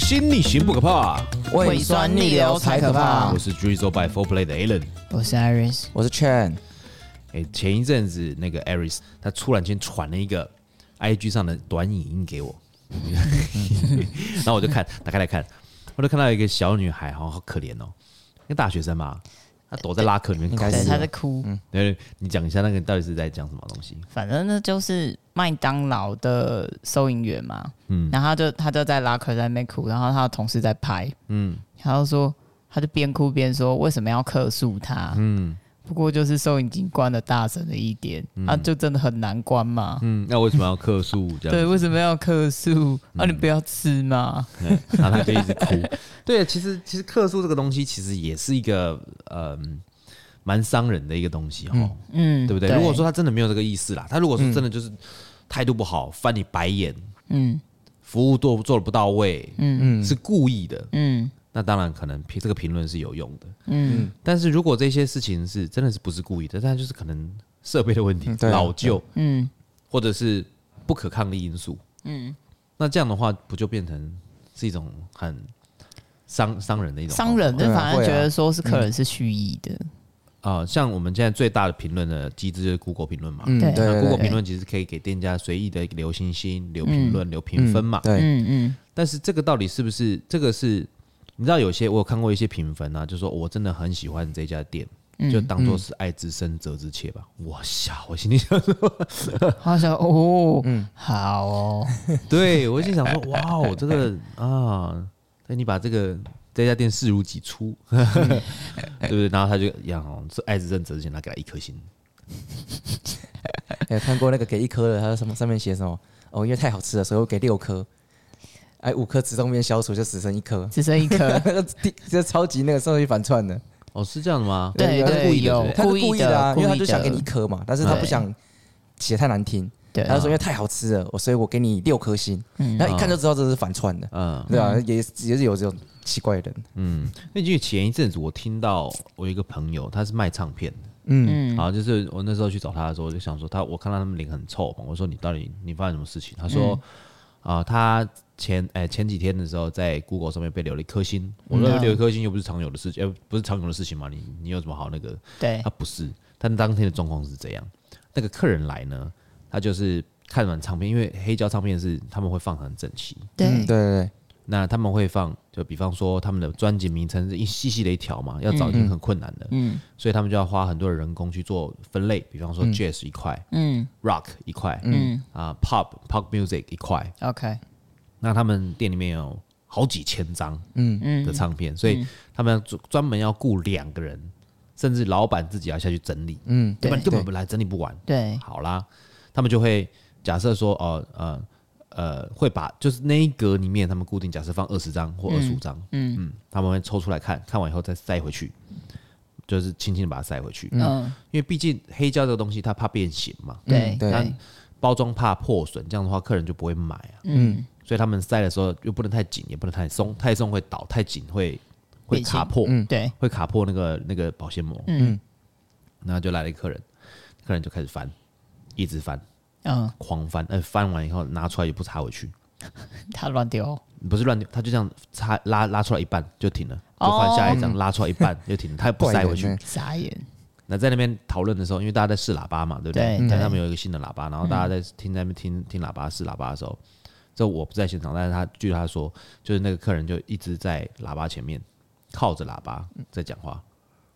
心逆行不可怕，胃酸逆流才可怕。我是 Drizzle by Four Play 的 Alan，我是 Iris，我是 Chen。哎，前一阵子那个 Iris 他突然间传了一个 IG 上的短影音给我，然后我就看，打开来看，我就看到一个小女孩，好好可怜哦，一个大学生嘛。他躲在拉克里面，对，他在哭。嗯，对，你讲一下那个到底是在讲什么东西？反正那就是麦当劳的收银员嘛。嗯，然后他就他就在拉克在那边哭，然后他的同事在拍。嗯，然后说他就边哭边说为什么要客诉他？嗯。不过就是收音机关的大声了一点，嗯、啊，就真的很难关嘛。嗯，那为什么要客诉？对，为什么要客诉？啊，你不要吃嘛。嗯、然后他就一直哭。对，其实其实客诉这个东西其实也是一个呃蛮伤人的一个东西哦。嗯，对不对？对，如果说他真的没有这个意思啦，他如果说真的就是态度不好，翻你白眼，嗯，服务做做的不到位，嗯嗯，是故意的，嗯。那当然可能评这个评论是有用的，嗯，但是如果这些事情是真的是不是故意的，但就是可能设备的问题、嗯、老旧，嗯，或者是不可抗力因素，嗯，那这样的话不就变成是一种很伤伤人的一种伤人的，反而觉得说是客人是蓄意的。啊、呃，像我们现在最大的评论的机制就是 Google 评论嘛，嗯，对，那 Google 评论其实可以给店家随意的留星星、留评论、留评分嘛，对，嗯嗯，但是这个到底是不是这个是？你知道有些我有看过一些评分啊，就说我真的很喜欢这家店，嗯、就当做是爱之深责之切吧。我想，我心里想说，好想哦，嗯，好哦，对我心想说，哇，哦这个啊，那你把这个这家店视如己出，对不对？然后他就一样哦，是爱之深责之切，他给他一颗星。有看过那个给一颗的，他说什么上面写什么？哦，因为太好吃了，所以我给六颗。哎，五颗自动面消除就只剩一颗，只剩一颗，那个就超级那个社会反串的。哦，是这样的吗？对对，故意的，他是故意的啊，因为他就想给你一颗嘛，但是他不想写太难听。对，他说因为太好吃了，我所以我给你六颗星。嗯，然后一看就知道这是反串的。嗯，对啊，也也是有这种奇怪的人。嗯，那因为前一阵子我听到我一个朋友，他是卖唱片的。嗯，好，就是我那时候去找他的时候，我就想说他，我看到他们脸很臭嘛，我说你到底你发生什么事情？他说啊，他。前哎前几天的时候，在 Google 上面被留了一颗星。我说留一颗星又不是常有的事情，呃，不是常有的事情嘛？你你有什么好那个？对，他不是。但当天的状况是这样，那个客人来呢，他就是看完唱片，因为黑胶唱片是他们会放很整齐。对对对。那他们会放，就比方说他们的专辑名称是一细细的一条嘛，要找已经很困难的。嗯。所以他们就要花很多的人工去做分类，比方说 Jazz 一块，嗯，Rock 一块，嗯啊 Pop Pop Music 一块。OK。那他们店里面有好几千张嗯。嗯。的唱片，所以他们专专门要雇两个人，甚至老板自己要下去整理，嗯，对，根本本来整理不完。对，好啦，他们就会假设说，哦呃呃，会把就是那一格里面，他们固定假设放二十张或二十五张，嗯嗯，他们会抽出来看看完以后再塞回去，就是轻轻的把它塞回去，嗯，因为毕竟黑胶这个东西它怕变形嘛，对对，包装怕破损，这样的话客人就不会买啊，嗯。所以他们塞的时候又不能太紧，也不能太松，太松会倒，太紧会会卡破，嗯，对，会卡破那个那个保鲜膜，嗯，然后就来了一个客人，客人就开始翻，一直翻，嗯，狂翻，呃，翻完以后拿出来也不插回去，他乱丢，不是乱丢，他就这样插拉拉出来一半就停了，就换下一张，拉出来一半就停了，他也 不塞回去，傻眼。那在那边讨论的时候，因为大家在试喇叭嘛，对不对？但他们有一个新的喇叭，然后大家在听在那边听听喇叭试喇叭的时候。这我不在现场，但是他据他说，就是那个客人就一直在喇叭前面靠着喇叭在讲话，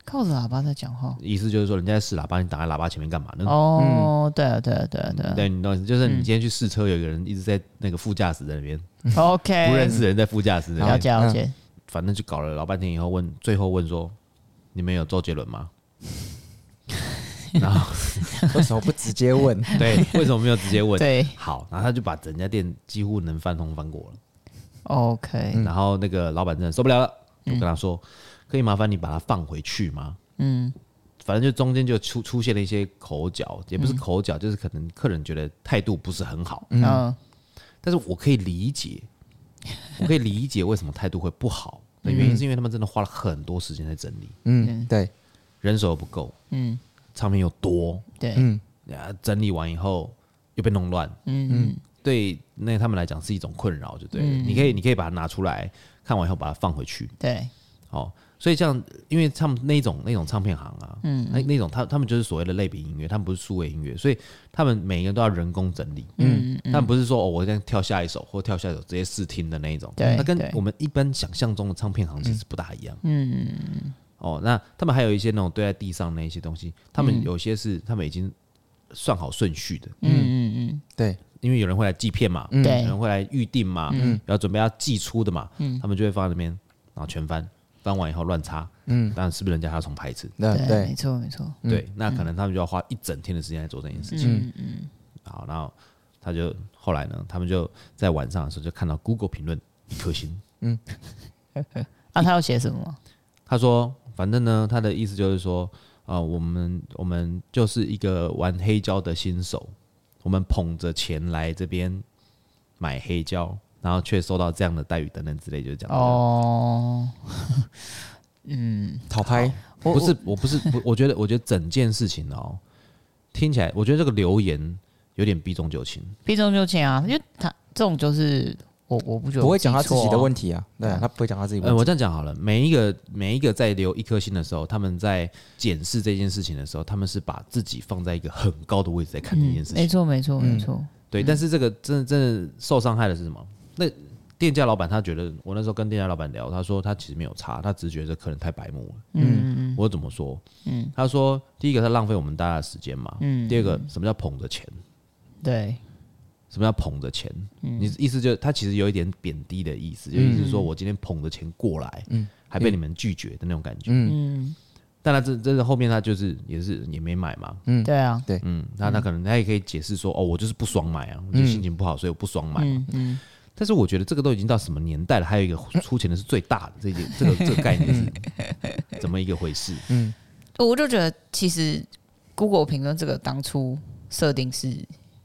靠着喇叭在讲话，意思就是说人家在试喇叭，你挡在喇叭前面干嘛呢？哦，对啊，对啊，对啊，对啊，对，你懂，就是你今天去试车，有一个人一直在那个副驾驶在那边，OK，不认识人在副驾驶那边，了解了解，反正就搞了老半天以后问，最后问说，你们有周杰伦吗？然后 为什么不直接问？对，为什么没有直接问？对，好，然后他就把整家店几乎能翻通翻过了。OK，然后那个老板真的受不了了，就跟他说：“可以麻烦你把它放回去吗？”嗯，反正就中间就出出现了一些口角，也不是口角，就是可能客人觉得态度不是很好。嗯，但是我可以理解，我可以理解为什么态度会不好的原因，是因为他们真的花了很多时间在整理。嗯，对，人手不够。嗯。唱片又多，对，嗯，整理完以后又被弄乱，嗯嗯，对那他们来讲是一种困扰，就对了。嗯、你可以你可以把它拿出来看完以后把它放回去。对，哦，所以像因为他们那种那种唱片行啊，嗯，那那种他他们就是所谓的类比音乐，他们不是数位音乐，所以他们每个人都要人工整理。嗯，他们不是说哦，我这样跳下一首或跳下一首直接试听的那一种。对，那跟我们一般想象中的唱片行其实不大一样。嗯。哦，那他们还有一些那种堆在地上那一些东西，他们有些是他们已经算好顺序的。嗯嗯嗯，对，因为有人会来寄片嘛，对。有人会来预定嘛，嗯，要准备要寄出的嘛，嗯，他们就会放在那边，然后全翻，翻完以后乱插，嗯，但是不是人家还要重拍一次？对对，没错没错，对，那可能他们就要花一整天的时间来做这件事情。嗯嗯，好，然后他就后来呢，他们就在晚上的时候就看到 Google 评论一颗星，嗯，那，他要写什么？他说。反正呢，他的意思就是说，啊、呃，我们我们就是一个玩黑胶的新手，我们捧着钱来这边买黑胶，然后却受到这样的待遇等等之类，就是这样。哦，嗯，讨拍不是，我不是，我我觉得，我觉得整件事情哦，听起来，我觉得这个留言有点避重就轻，避重就轻啊，因为他这种就是。我我不觉得不会讲他自己的问题啊，对啊，他不会讲他自己问题。呃，我这样讲好了，每一个每一个在留一颗星的时候，他们在检视这件事情的时候，他们是把自己放在一个很高的位置在看这件事情。没错，没错，没错。对，但是这个真的真的受伤害的是什么？那店家老板他觉得，我那时候跟店家老板聊，他说他其实没有差，他只是觉得客人太白目了。嗯嗯。我怎么说？嗯，他说第一个他浪费我们大家的时间嘛。嗯。第二个，什么叫捧着钱？对。什么叫捧着钱？嗯、你意思就是他其实有一点贬低的意思，嗯、就意思是说我今天捧着钱过来，嗯、还被你们拒绝的那种感觉。嗯，但他这这是后面他就是也是也没买嘛。嗯，对啊，对，嗯，那他可能他也可以解释说，哦，我就是不爽买啊，我就心情不好，所以我不爽买嘛。嗯，嗯，但是我觉得这个都已经到什么年代了，还有一个出钱的是最大的这件 这个这个概念是怎么一个回事？嗯，我就觉得其实 Google 评论这个当初设定是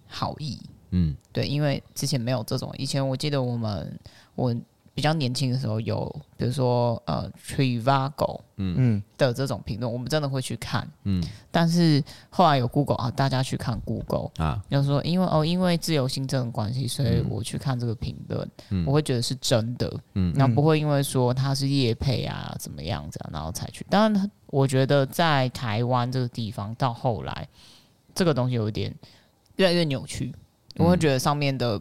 好意。嗯，对，因为之前没有这种。以前我记得我们我比较年轻的时候有，比如说呃，Trivago，嗯嗯的这种评论，我们真的会去看。嗯，但是后来有 Google 啊，大家去看 Google 啊，要说因为哦，因为自由新政的关系，所以我去看这个评论，嗯、我会觉得是真的。嗯，那不会因为说它是业配啊，怎么样子啊，然后才去。当然，我觉得在台湾这个地方到后来，这个东西有一点越来越扭曲。我会觉得上面的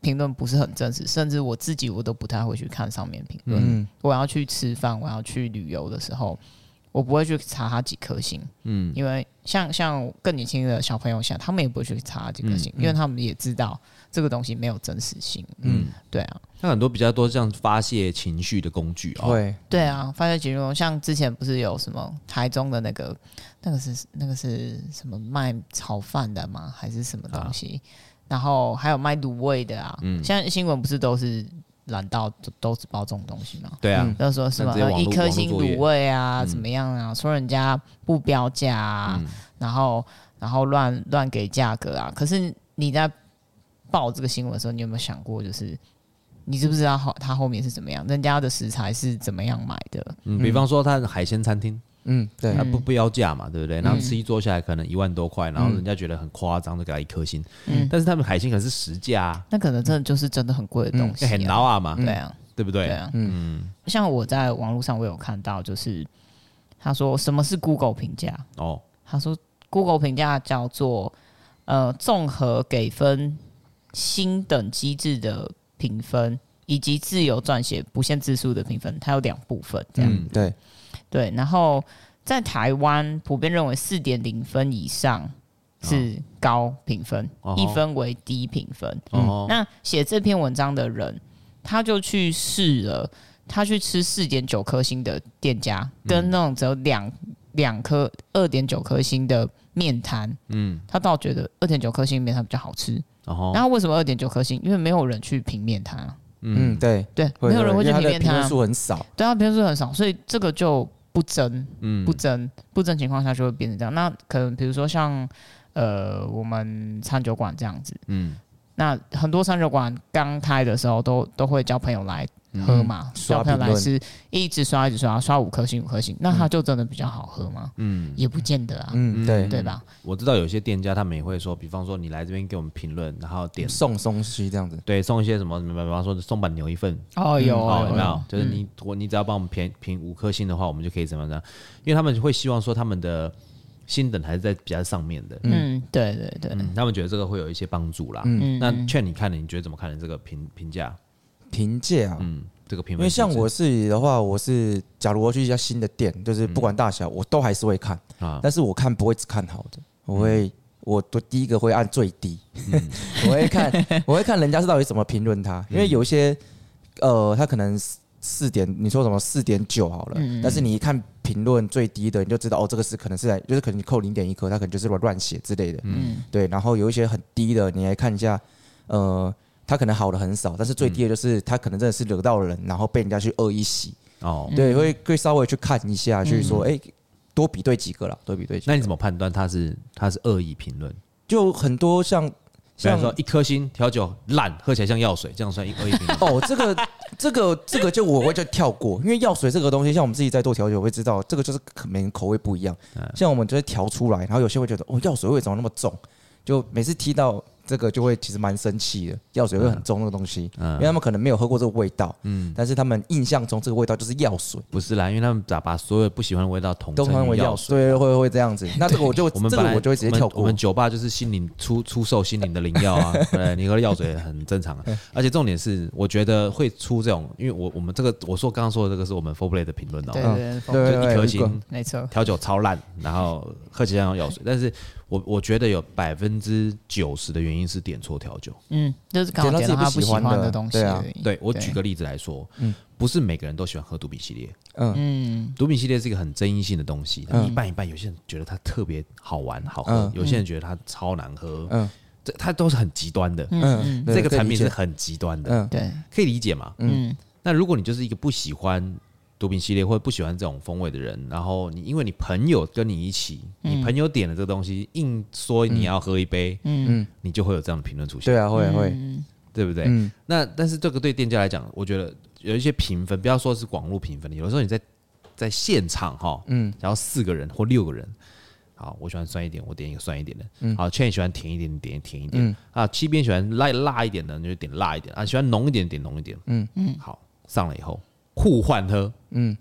评论不是很真实，甚至我自己我都不太会去看上面评论。嗯、我要去吃饭，我要去旅游的时候，我不会去查他几颗星。嗯，因为像像更年轻的小朋友，像他们也不会去查几颗星，嗯、因为他们也知道这个东西没有真实性。嗯，对啊。那很多比较多这样发泄情绪的工具啊、哦。对对啊，发泄情绪，像之前不是有什么台中的那个那个是那个是什么卖炒饭的吗？还是什么东西？啊然后还有卖卤味的啊，嗯，现在新闻不是都是懒到都都是包这种东西吗？对啊，就说什么一颗星卤味啊，怎么样啊？说人家不标价啊，嗯、然后然后乱乱给价格啊。可是你在报这个新闻的时候，你有没有想过，就是你知不知道后他后面是怎么样？人家的食材是怎么样买的？嗯，比方说他的海鲜餐厅。嗯，对，他不不要价嘛，对不对？然后吃一桌下来可能一万多块，然后人家觉得很夸张，就给他一颗星。嗯，但是他们海星可是实价，那可能真的就是真的很贵的东西，很捞啊嘛，对啊，对不对？对啊，嗯，像我在网络上我有看到，就是他说什么是 Google 评价哦，他说 Google 评价叫做呃综合给分星等机制的评分，以及自由撰写不限字数的评分，它有两部分，这样。对。对，然后在台湾普遍认为四点零分以上是高评分，哦、一分为低评分。哦、那写这篇文章的人，他就去试了，他去吃四点九颗星的店家，跟那种只有两两颗二点九颗星的面摊，嗯，他倒觉得二点九颗星面摊比较好吃。哦、然后为什么二点九颗星？因为没有人去评面摊啊。嗯，对对，没有人会去评面摊，评分数很少，对啊，评分数很少，所以这个就。不争，嗯，不争，不争情况下就会变成这样。那可能比如说像，呃，我们餐酒馆这样子，嗯，那很多餐酒馆刚开的时候都都会叫朋友来喝嘛，小朋友来吃一直刷一直刷，刷五颗星五颗星，那它就真的比较好喝吗？嗯，也不见得啊。嗯，对对吧？我知道有些店家他们也会说，比方说你来这边给我们评论，然后点送东西这样子，对，送一些什么，比方说松板牛一份。哦，有有没有？就是你我你只要帮我们评评五颗星的话，我们就可以怎么样？因为他们会希望说他们的星等还是在比较上面的。嗯，对对对，他们觉得这个会有一些帮助啦。嗯，那劝你看了，你觉得怎么看的这个评评价？评价啊，嗯，这个评，因为像我自己的话，我是假如我去一家新的店，就是不管大小，我都还是会看啊。但是我看不会只看好的，我会，我都第一个会按最低，我会看，我会看人家是到底怎么评论它，因为有一些，呃，他可能四点，你说什么四点九好了，但是你一看评论最低的，你就知道哦，这个是可能是在，就是可能你扣零点一颗，他可能就是乱乱写之类的，嗯，对。然后有一些很低的，你来看一下，呃。他可能好的很少，但是最低的就是他可能真的是惹到人，然后被人家去恶意洗哦，对，会会稍微去看一下，去说哎，多比对几个了，多比对几个。那你怎么判断他是他是恶意评论？就很多像，比如说一颗星调酒烂，喝起来像药水，这样算恶意评论？哦，这个这个这个就我会就跳过，因为药水这个东西，像我们自己在做调酒，我会知道这个就是每个口味不一样。像我们就会调出来，然后有些会觉得哦，药水味怎么那么重？就每次提到。这个就会其实蛮生气的，药水会很重那个东西，嗯因为他们可能没有喝过这个味道，嗯，但是他们印象中这个味道就是药水，不是啦，因为他们咋把所有不喜欢的味道统称为药水，对，会会这样子。那这个我就我们这个我就会直接跳过。我们酒吧就是心灵出出售心灵的灵药啊，对，你喝药水很正常啊。而且重点是，我觉得会出这种，因为我我们这个我说刚刚说的这个是我们 Four Play 的评论哦，对对对，一颗星，没错，调酒超烂，然后喝起来像药水，但是。我我觉得有百分之九十的原因是点错调酒，嗯，就是点到自己不喜欢的东西。对啊，对我举个例子来说，嗯，不是每个人都喜欢喝毒品系列，嗯，毒品系列是一个很争议性的东西，一半一半，有些人觉得它特别好玩好喝，有些人觉得它超难喝，嗯，这它都是很极端的，嗯，这个产品是很极端的，嗯，对，可以理解嘛，嗯，那如果你就是一个不喜欢。毒品系列或者不喜欢这种风味的人，然后你因为你朋友跟你一起，嗯、你朋友点了这个东西，硬说你要喝一杯，嗯，你就会有这样的评论出现。对啊，会会，对不对？嗯、那但是这个对店家来讲，我觉得有一些评分，不要说是网络评分，有的时候你在在现场哈，嗯，然后四个人或六个人，好，我喜欢酸一点，我点一个酸一点的，嗯，好，Chen 喜欢甜一点，点甜一点，嗯、啊，七边喜欢辣辣一点的，你就点辣一点。啊，喜欢浓一点点浓一点，嗯。嗯，好，上了以后。互换喝，嗯，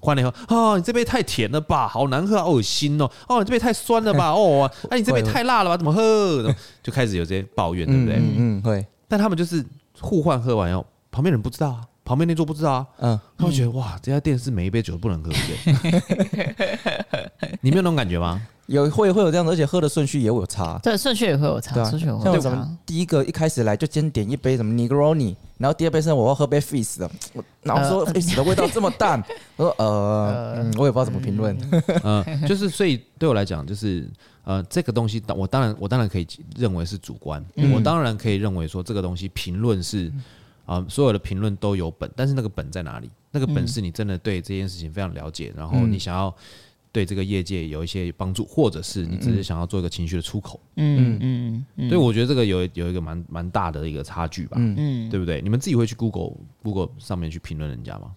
换了以后，哦，你这杯太甜了吧，好难喝，好恶心哦，哦，你这杯太酸了吧，哦，哎，你这杯太辣了吧，怎么喝？就开始有这些抱怨，对不对？嗯，会。但他们就是互换喝完以后，旁边人不知道啊，旁边那桌不知道啊，嗯，他会觉得哇，这家店是每一杯酒都不能喝，对不对？你没有那种感觉吗？有会会有这样的，而且喝的顺序也有差。对，顺序也会有差。对啊，顺序有差。像咱们第一个一开始来就先点一杯什么 Negroni，然后第二杯是我要喝杯 Fizz 的，我然后说 Fizz 的味道这么淡，我说呃，我也不知道怎么评论。嗯，就是所以对我来讲，就是呃，这个东西，我当然我当然可以认为是主观，我当然可以认为说这个东西评论是啊，所有的评论都有本，但是那个本在哪里？那个本是你真的对这件事情非常了解，然后你想要。对这个业界有一些帮助，或者是你只是想要做一个情绪的出口，嗯嗯嗯，所以我觉得这个有有一个蛮蛮大的一个差距吧，嗯，对不对？你们自己会去 Google Google 上面去评论人家吗？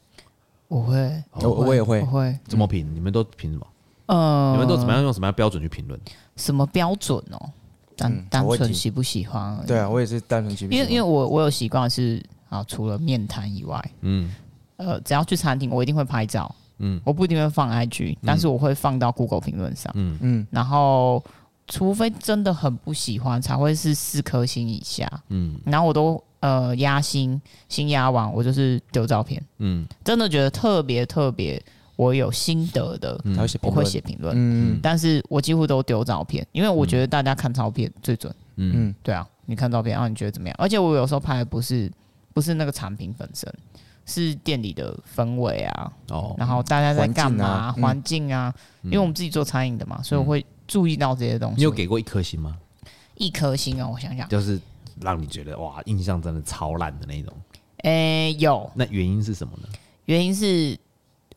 我会，我我也会，我会。怎么评？你们都评什么？呃，你们都怎么样用什么样标准去评论？什么标准哦？单单纯喜不喜欢？对啊，我也是单纯喜不喜欢。因为因为我我有习惯是啊，除了面谈以外，嗯，呃，只要去餐厅，我一定会拍照。嗯，我不一定会放 IG，但是我会放到 Google 评论上。嗯嗯，然后除非真的很不喜欢，才会是四颗星以下。嗯，然后我都呃压星，星压完我就是丢照片。嗯，真的觉得特别特别，我有心得的，我会写评论。嗯，但是我几乎都丢照片，因为我觉得大家看照片最准。嗯，对啊，你看照片，然后你觉得怎么样？而且我有时候拍的不是不是那个产品本身。是店里的氛围啊，哦，然后大家在干嘛？环境啊，因为我们自己做餐饮的嘛，所以我会注意到这些东西。你有给过一颗星吗？一颗星啊，我想想，就是让你觉得哇，印象真的超烂的那种。诶，有。那原因是什么呢？原因是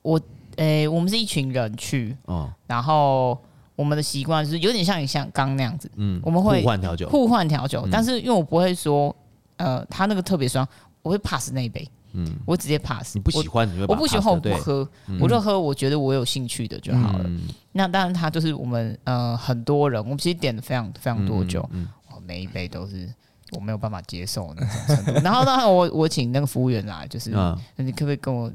我诶，我们是一群人去，哦，然后我们的习惯是有点像你像刚那样子，嗯，我们会互换调酒，互换调酒，但是因为我不会说，呃，他那个特别酸，我会 pass 那一杯。嗯，我直接 pass。你不喜欢，你会我不喜欢，我不喝，我就喝我觉得我有兴趣的就好了。那当然，他就是我们呃很多人，我们其实点了非常非常多酒，每一杯都是我没有办法接受那种程度。然后当然我我请那个服务员来，就是你可不可以跟我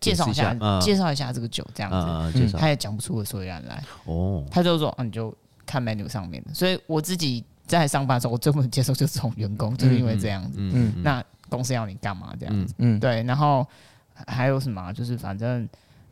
介绍一下，介绍一下这个酒这样子？他也讲不出个所以然来。哦，他就说，你就看 menu 上面的。所以我自己。在上班的时候，我最不能接受就是这种员工，就是因为这样子。嗯，那公司要你干嘛这样子？嗯，对。然后还有什么？就是反正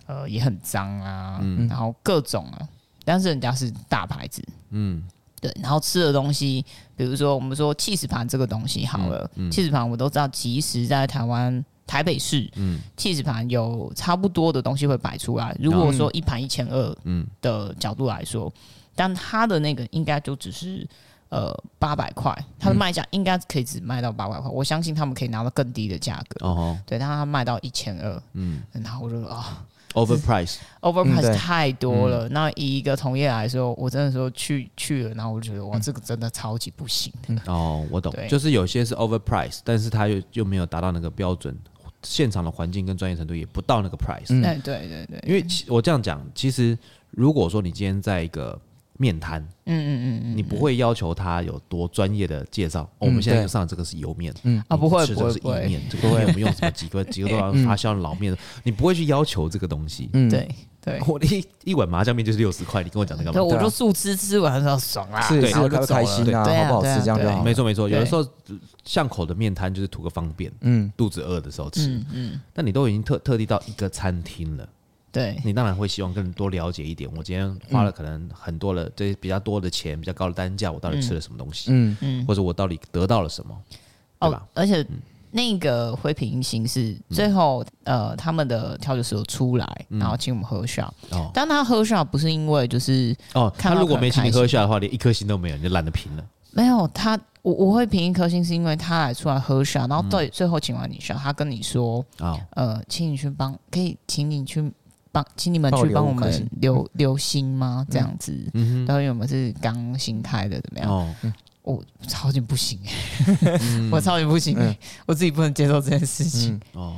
呃也很脏啊，然后各种啊，但是人家是大牌子。嗯，对。然后吃的东西，比如说我们说气死盘这个东西好了，气死盘我都知道，其实在台湾台北市，嗯，起司盘有差不多的东西会摆出来。如果说一盘一千二，嗯的角度来说，但它的那个应该就只是。呃，八百块，他的卖价应该可以只卖到八百块，我相信他们可以拿到更低的价格。哦，对，但他卖到一千二，嗯，然后我就啊，overprice，overprice 太多了。那以一个同业来说，我真的说去去了，然后我就觉得哇，这个真的超级不行。哦，我懂，就是有些是 overprice，但是他又又没有达到那个标准，现场的环境跟专业程度也不到那个 price。哎，对对对，因为我这样讲，其实如果说你今天在一个。面摊，嗯嗯嗯，你不会要求他有多专业的介绍。我们现在上这个是油面，嗯啊，不会不会，这个是意面，这个我们用什么几个 几个多少发酵老面，你不会去要求这个东西。嗯，对对，我一一碗麻酱面就是六十块，你跟我讲这个，对，我就素吃吃完之后爽啊，对，然后就开心啊，好不好？吃这样就好。没错没错，有的时候巷口的面摊就是图个方便，嗯，肚子饿的时候吃，嗯，但你都已经特特地到一个餐厅了。对，你当然会希望更多了解一点。我今天花了可能很多的这比较多的钱，比较高的单价，我到底吃了什么东西？嗯嗯，或者我到底得到了什么？对吧？而且那个灰平行是最后呃，他们的调酒师有出来，然后请我们喝 shot。哦，但他喝 shot 不是因为就是哦，他如果没请你喝 shot 的话，连一颗星都没有，你就懒得评了。没有他，我我会评一颗星，是因为他来出来喝 shot，然后对最后请完你 shot，他跟你说啊，呃，请你去帮，可以请你去。帮，请你们去帮我们留留心吗？这样子，然后因为我们是刚新开的，怎么样？我超级不行，我超级不行，我自己不能接受这件事情。哦，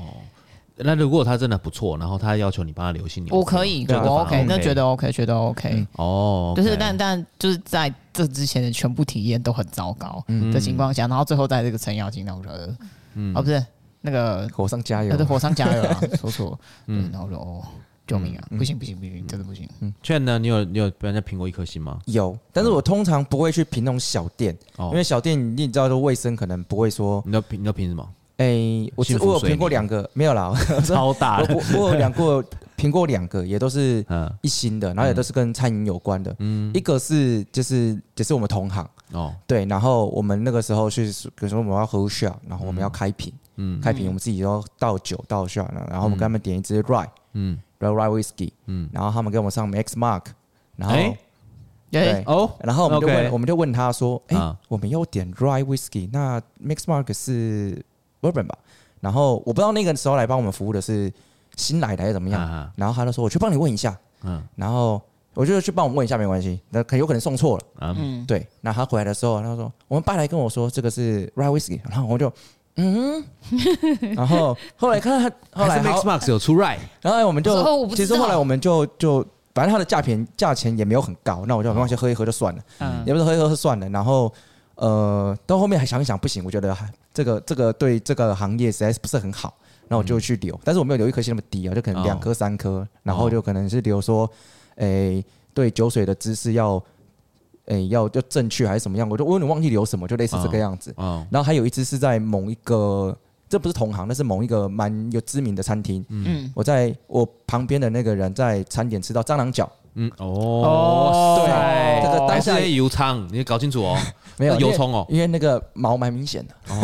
那如果他真的不错，然后他要求你帮他留心，我可以，我 OK，那觉得 OK，觉得 OK。哦，就是但但就是在这之前的全部体验都很糟糕的情况下，然后最后在这个程咬金，那我觉得，嗯，哦，不是那个火上加油，对，火上加油啊，说错，嗯，然后说哦。救命啊！不行不行不行，真的不行。嗯，劝呢？你有你有被人家评过一颗星吗？有，但是我通常不会去评那种小店，因为小店你知道，说卫生可能不会说。你要评你要评什么？哎，我我有评过两个，没有啦，超大。我我有两个评过两个，也都是 一星的，然后也都是跟餐饮有关的。嗯，一个是就是就是我们同行哦，对，然后我们那个时候去比如说我们要喝 shot，然后我们要开瓶，嗯，开瓶我们自己都倒酒倒 shot，然后我们给他们点一支 rye，嗯。Rye Whisky，嗯，然后他们给我们上 X Mark，然后，对。哦，然后我们就问，我们就问他说，哎，我们要点 Rye Whisky，那 X Mark 是 Bourbon 吧？然后我不知道那个时候来帮我们服务的是新来的还是怎么样，然后他就说，我去帮你问一下，嗯，然后我就去帮我们问一下没关系，那可有可能送错了，嗯，对，那他回来的时候，他说，我们爸来跟我说这个是 Rye Whisky，然后我就。嗯，然后后来看他后来 Max Mark 有出 Rye，然后我们就其实后来我们就就反正它的价钱价钱也没有很高，那我就没关系喝一喝就算了，嗯，也不是喝一喝就算了。然后呃到后面还想一想不行，我觉得还这个这个对这个行业实在是不是很好，然后我就去留，但是我没有留一颗星那么低啊，就可能两颗三颗，然后就可能是留说，诶对酒水的知识要。哎，要要正确还是什么样？我就我有点忘记留什么，就类似这个样子。嗯，然后还有一支是在某一个，这不是同行，那是某一个蛮有知名的餐厅。嗯，我在我旁边的那个人在餐点吃到蟑螂脚。嗯，哦，对，这个当下油葱，你搞清楚哦。没有油葱哦，因为那个毛蛮明显的。哦，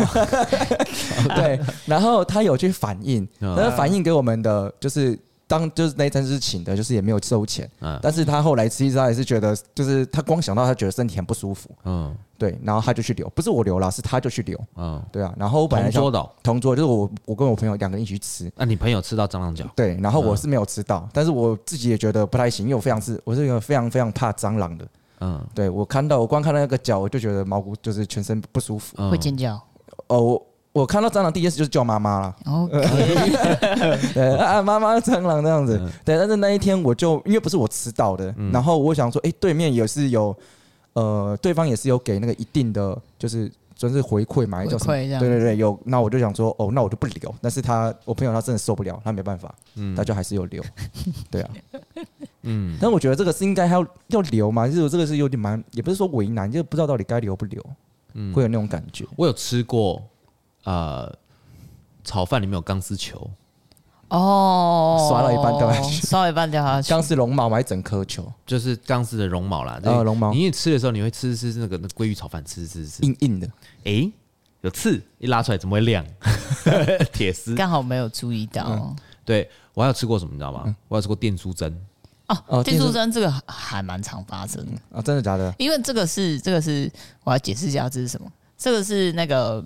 对，然后他有去反映，那反映给我们的就是。当就是那一餐是请的，就是也没有收钱，嗯，但是他后来其实他也是觉得，就是他光想到他觉得身体很不舒服，嗯，对，然后他就去留，不是我留了，是他就去留，嗯，对啊，然后我本来同桌的，同桌就是我，我跟我朋友两个人一起去吃，那你朋友吃到蟑螂脚？对，然后我是没有吃到，但是我自己也觉得不太行，因为我非常是，我是一个非常非常怕蟑螂的，嗯，对我看到我光看到那个脚，我就觉得毛骨就是全身不舒服，会尖叫，哦。我我看到蟑螂第一件事就是叫妈妈了。哦，对啊，妈妈蟑螂这样子。对，但是那一天我就因为不是我吃到的，然后我想说，哎，对面也是有，呃，对方也是有给那个一定的，就是。算是回馈嘛，叫什么？对对对，有。那我就想说，哦，那我就不留。但是他，我朋友他真的受不了，他没办法，嗯，他就还是有留。对啊，嗯。但我觉得这个是应该还要要留嘛，就是这个是有点蛮，也不是说为难，就不知道到底该留不留，嗯，会有那种感觉。我有吃过，呃，炒饭里面有钢丝球。哦，刷了一半掉下去，刷了一半掉下去。钢丝绒毛买整颗球，就是钢丝的绒毛啦。呃，绒毛。你一吃的时候，你会吃吃那个那鲑鱼炒饭，吃吃吃，硬硬的。哎，有刺，一拉出来怎么会亮？铁丝。刚好没有注意到。对，我还有吃过什么，你知道吗？我还有吃过电珠针。哦，电珠针这个还蛮常发生的啊，真的假的？因为这个是这个是，我要解释一下这是什么。这个是那个。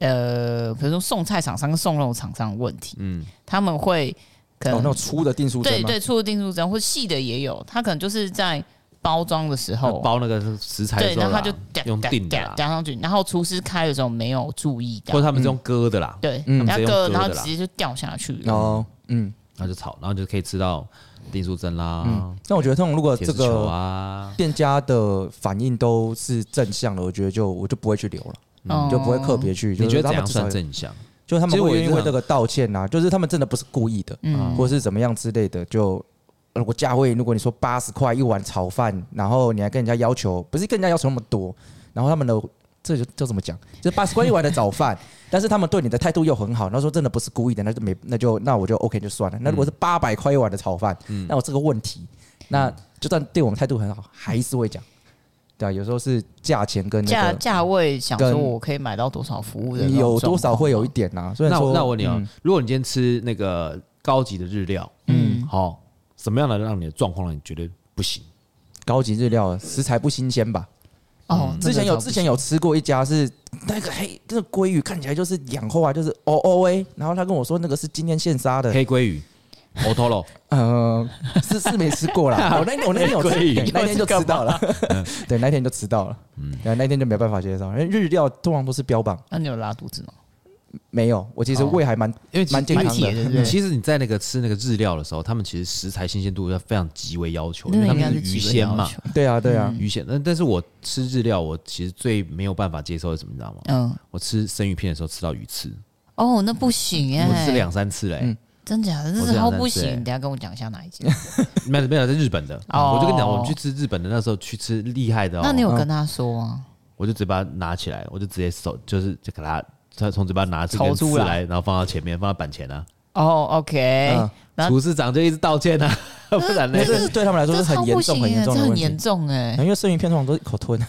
呃，比如说送菜厂商跟送肉厂商的问题，嗯，他们会可能、哦、那种粗的订书针，对对，粗的订书针或细的也有，他可能就是在包装的时候包那个食材的时候，对，然后他就用订的夹上去，然后厨师开的时候没有注意到，或者他们是用割的啦，对，嗯，然后割，然后直接就掉下去。了，哦，嗯，然后就炒，然后就可以吃到订书针啦。嗯，那我觉得，这种如果这个啊，店家的反应都是正向的，我觉得就我就不会去留了。嗯，就不会特别去。你觉得怎样算正向？就他们会因为这个道歉呐，就是他们真的不是故意的，嗯，或者是怎么样之类的。就如果价位，如果你说八十块一碗炒饭，然后你还跟人家要求，不是跟人家要求那么多，然后他们的这就就怎么讲？就八十块一碗的早饭，但是他们对你的态度又很好，然后说真的不是故意的，那就没那就那我就 OK 就算了。那如果是八百块一碗的炒饭，那我这个问题，那就算对我们态度很好，还是会讲。对啊，有时候是价钱跟价价位，想说我可以买到多少服务的，有多少会有一点呐。所以那我那我问你啊，如果你今天吃那个高级的日料，嗯，好，什么样的让你的状况让你觉得不行？高级日料食材不新鲜吧？哦，之前有之前有吃过一家是那个黑那个鲑鱼看起来就是养后啊，就是哦哦哎，然后他跟我说那个是今天现杀的黑鲑鱼。我脱了，嗯，是是没吃过啦。我那我那天有吃，那天就吃到了。对，那天就吃到了。嗯，那天就没办法接受，因为日料通常都是标榜。那你有拉肚子吗？没有，我其实胃还蛮因为蛮健康的。其实你在那个吃那个日料的时候，他们其实食材新鲜度要非常极为要求，因为他们是鱼鲜嘛。对啊，对啊，鱼鲜。但但是我吃日料，我其实最没有办法接受的是什么，你知道吗？嗯，我吃生鱼片的时候吃到鱼刺。哦，那不行哎，我吃两三次嘞。真假的，这超不行！你等下跟我讲一下哪一间？没 有没有，在日本的。我就跟你讲，我们去吃日本的那时候去吃厉害的。那你有跟他说啊？我就嘴巴拿起来，我就直接手就是就给他，他从嘴巴拿抽出来，然后放到前面，放到板前啊。哦，OK。厨师长就一直道歉啊，不然呢？这是对他们来说是很严重、很严重的问题。很严重哎，因为生鱼片通常都是一口吞。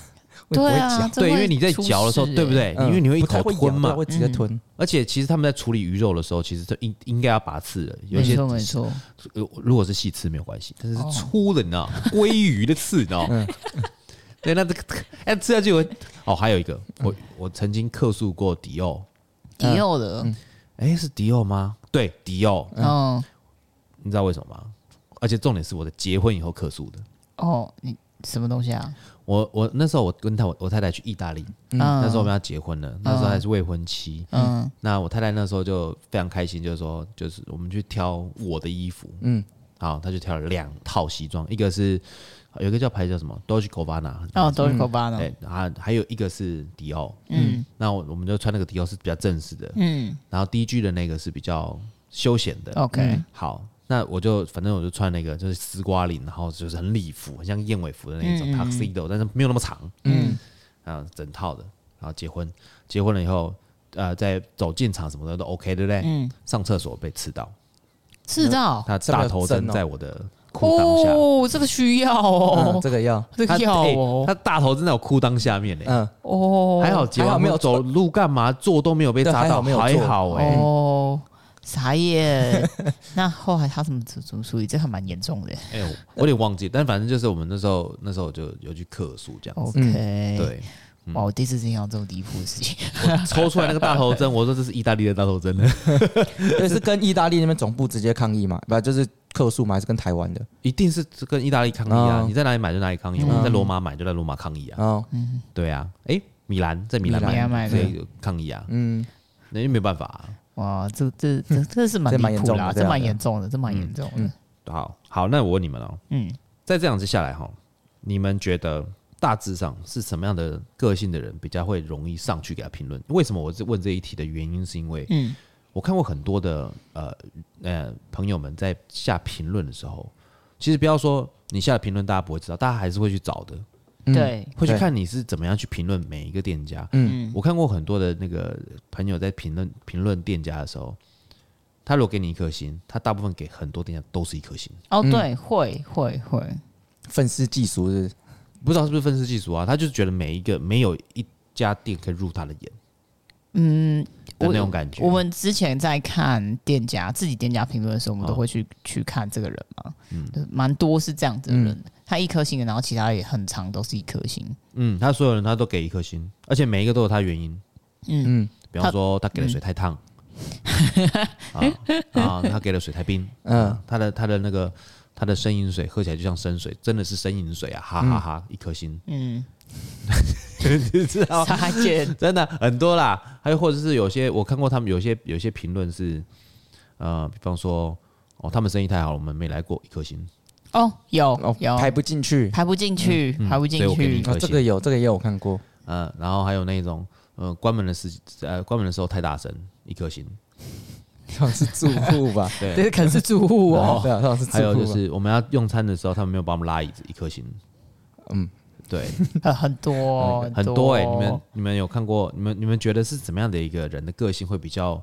对啊，对，因为你在嚼的时候，对不对？因为你会一口吞嘛，会直接吞。而且其实他们在处理鱼肉的时候，其实都应应该要拔刺的。有些没错，如果是细刺没有关系，但是是粗的，你知道，鲑鱼的刺，你知道。对，那这个哎吃下去我哦，还有一个，我我曾经客诉过迪奥，迪奥的，哎是迪奥吗？对，迪奥。嗯，你知道为什么吗？而且重点是我的结婚以后客诉的。哦，你什么东西啊？我我那时候我跟他我我太太去意大利，嗯，那时候我们要结婚了，那时候还是未婚妻，嗯，那我太太那时候就非常开心，就是说就是我们去挑我的衣服，嗯，好，他就挑了两套西装，一个是有一个叫牌子叫什么？Dolce Gabbana 哦 Dolce Gabbana 对，然后还有一个是迪奥，嗯，那我我们就穿那个迪奥是比较正式的，嗯，然后 DG 的那个是比较休闲的，OK，好。那我就反正我就穿那个就是丝瓜领，然后就是很礼服，很像燕尾服的那种 tuxedo，但是没有那么长，嗯，啊，整套的，然后结婚，结婚了以后，呃，在走进场什么的都 OK，对不对？嗯。上厕所被刺到，刺到，他大头针在我的裤裆下，哦，这个需要哦，这个要，这个要哦，他大头针在我裤裆下面呢，嗯，哦，还好结婚没有走路干嘛坐都没有被扎到，还好哎，哦。啥耶？那后来他怎么怎么处理？这还蛮严重的。哎呦，我有点忘记，但反正就是我们那时候那时候就有去客诉这样。OK，对，哇，我第一次听到这种离谱的事情。抽出来那个大头针，我说这是意大利的大头针呢。对，是跟意大利那边总部直接抗议嘛？不，就是客诉嘛？还是跟台湾的？一定是跟意大利抗议啊！你在哪里买就哪里抗议，我们在罗马买就在罗马抗议啊。哦，对啊，哎，米兰在米兰买，所以抗议啊。嗯。那也没办法。哇，这这 这这是蛮离谱的，这蛮严重的，这蛮严重的。好好，那我问你们哦，嗯，在这样子下来哈，你们觉得大致上是什么样的个性的人比较会容易上去给他评论？为什么我问这一题的原因是因为，嗯，我看过很多的呃呃朋友们在下评论的时候，其实不要说你下的评论大家不会知道，大家还是会去找的。对，会去看你是怎么样去评论每一个店家。嗯，我看过很多的那个朋友在评论评论店家的时候，他如果给你一颗星，他大部分给很多店家都是一颗星。哦，对，会会会，愤世嫉俗是，不知道是不是愤世嫉俗啊？他就是觉得每一个没有一家店可以入他的眼。嗯，我那种感觉。我们之前在看店家自己店家评论的时候，我们都会去去看这个人嘛。嗯，蛮多是这样子的人。他一颗星，然后其他也很长，都是一颗星。嗯，他所有人他都给一颗星，而且每一个都有他原因。嗯嗯，比方说他给的水太烫，啊，他给的水太冰。嗯，他的他的那个他的生饮水喝起来就像生水，真的是生饮水啊！哈哈哈，一颗星。嗯，你知道？真的很多啦。还有或者是有些我看过他们有些有些评论是，呃，比方说哦，他们生意太好了，我们没来过一颗星。哦，有有排不进去，排不进去，排不进去。这个有，这个也有看过。嗯，然后还有那种，呃，关门的时，呃，关门的时候太大声，一颗星。可能是住户吧？对，这可能是住户哦。对啊，可能是。还有就是我们要用餐的时候，他们没有帮我们拉椅子，一颗星。嗯，对，很多很多哎，你们你们有看过？你们你们觉得是怎么样的一个人的个性会比较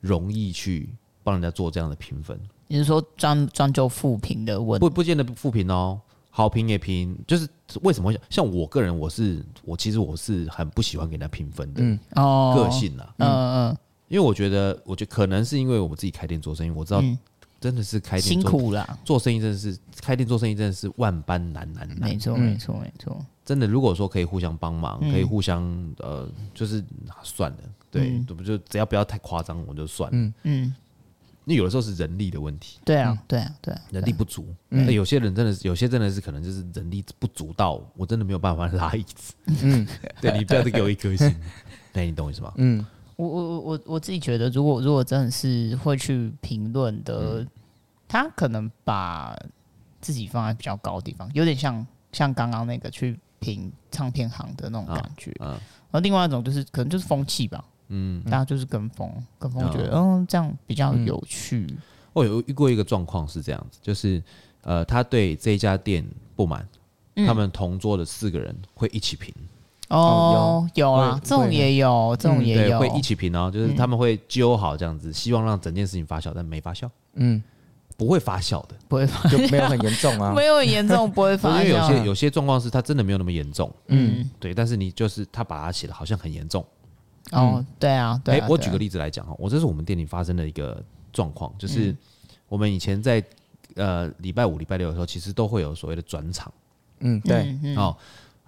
容易去帮人家做这样的评分？你是说专专就负评的问？不不见得负评哦，好评也评。就是为什么会像像我个人，我是我其实我是很不喜欢给人家评分的哦个性啊，嗯嗯，因为我觉得，我觉得可能是因为我们自己开店做生意，我知道真的是开店辛苦了，做生意真的是开店做生意真的是万般难难难。没错没错没错，真的如果说可以互相帮忙，可以互相呃，就是算了，对，不就只要不要太夸张，我就算了，嗯。嗯。因为有的时候是人力的问题，对啊，对啊，对，人力不足。那有些人真的是，有些真的是可能就是人力不足到我真的没有办法拉椅子。嗯，对，你不要再给我一颗心，那 你懂我意思吗？嗯，我我我我自己觉得，如果如果真的是会去评论的，他可能把自己放在比较高的地方，有点像像刚刚那个去评唱片行的那种感觉。嗯，而另外一种就是可能就是风气吧。嗯，大家就是跟风，跟风觉得，嗯，这样比较有趣。我有遇过一个状况是这样子，就是呃，他对这家店不满，他们同桌的四个人会一起评。哦，有。啊，这种也有，这种也有，会一起评哦，就是他们会揪好这样子，希望让整件事情发酵，但没发酵。嗯，不会发酵的，不会发酵，就没有很严重啊，没有很严重，不会发酵。因为有些有些状况是他真的没有那么严重，嗯，对，但是你就是他把它写的好像很严重。哦，对啊，对。哎，我举个例子来讲哈，我这是我们店里发生的一个状况，就是我们以前在呃礼拜五、礼拜六的时候，其实都会有所谓的转场，嗯，对，哦，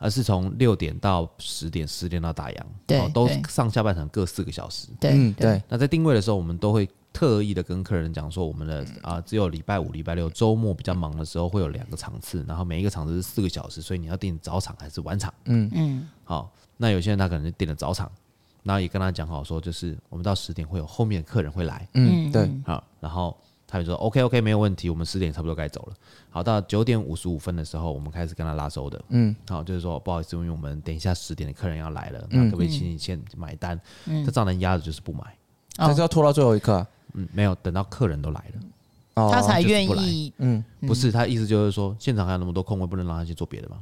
而是从六点到十点，十点到打烊，对，都上下半场各四个小时，对对。那在定位的时候，我们都会特意的跟客人讲说，我们的啊只有礼拜五、礼拜六周末比较忙的时候会有两个场次，然后每一个场次是四个小时，所以你要订早场还是晚场？嗯嗯。好，那有些人他可能就订了早场。然后也跟他讲好说，就是我们到十点会有后面的客人会来，嗯，对，好，然后他就说 OK OK 没有问题，我们十点差不多该走了。好，到九点五十五分的时候，我们开始跟他拉收的，嗯，好，就是说不好意思，因为我们等一下十点的客人要来了，那可不可以请你先买单？嗯，这账单压着就是不买，但是要拖到最后一刻，嗯，没有，等到客人都来了，他才愿意，嗯，不是，他意思就是说现场还有那么多空位，不能让他去做别的吗？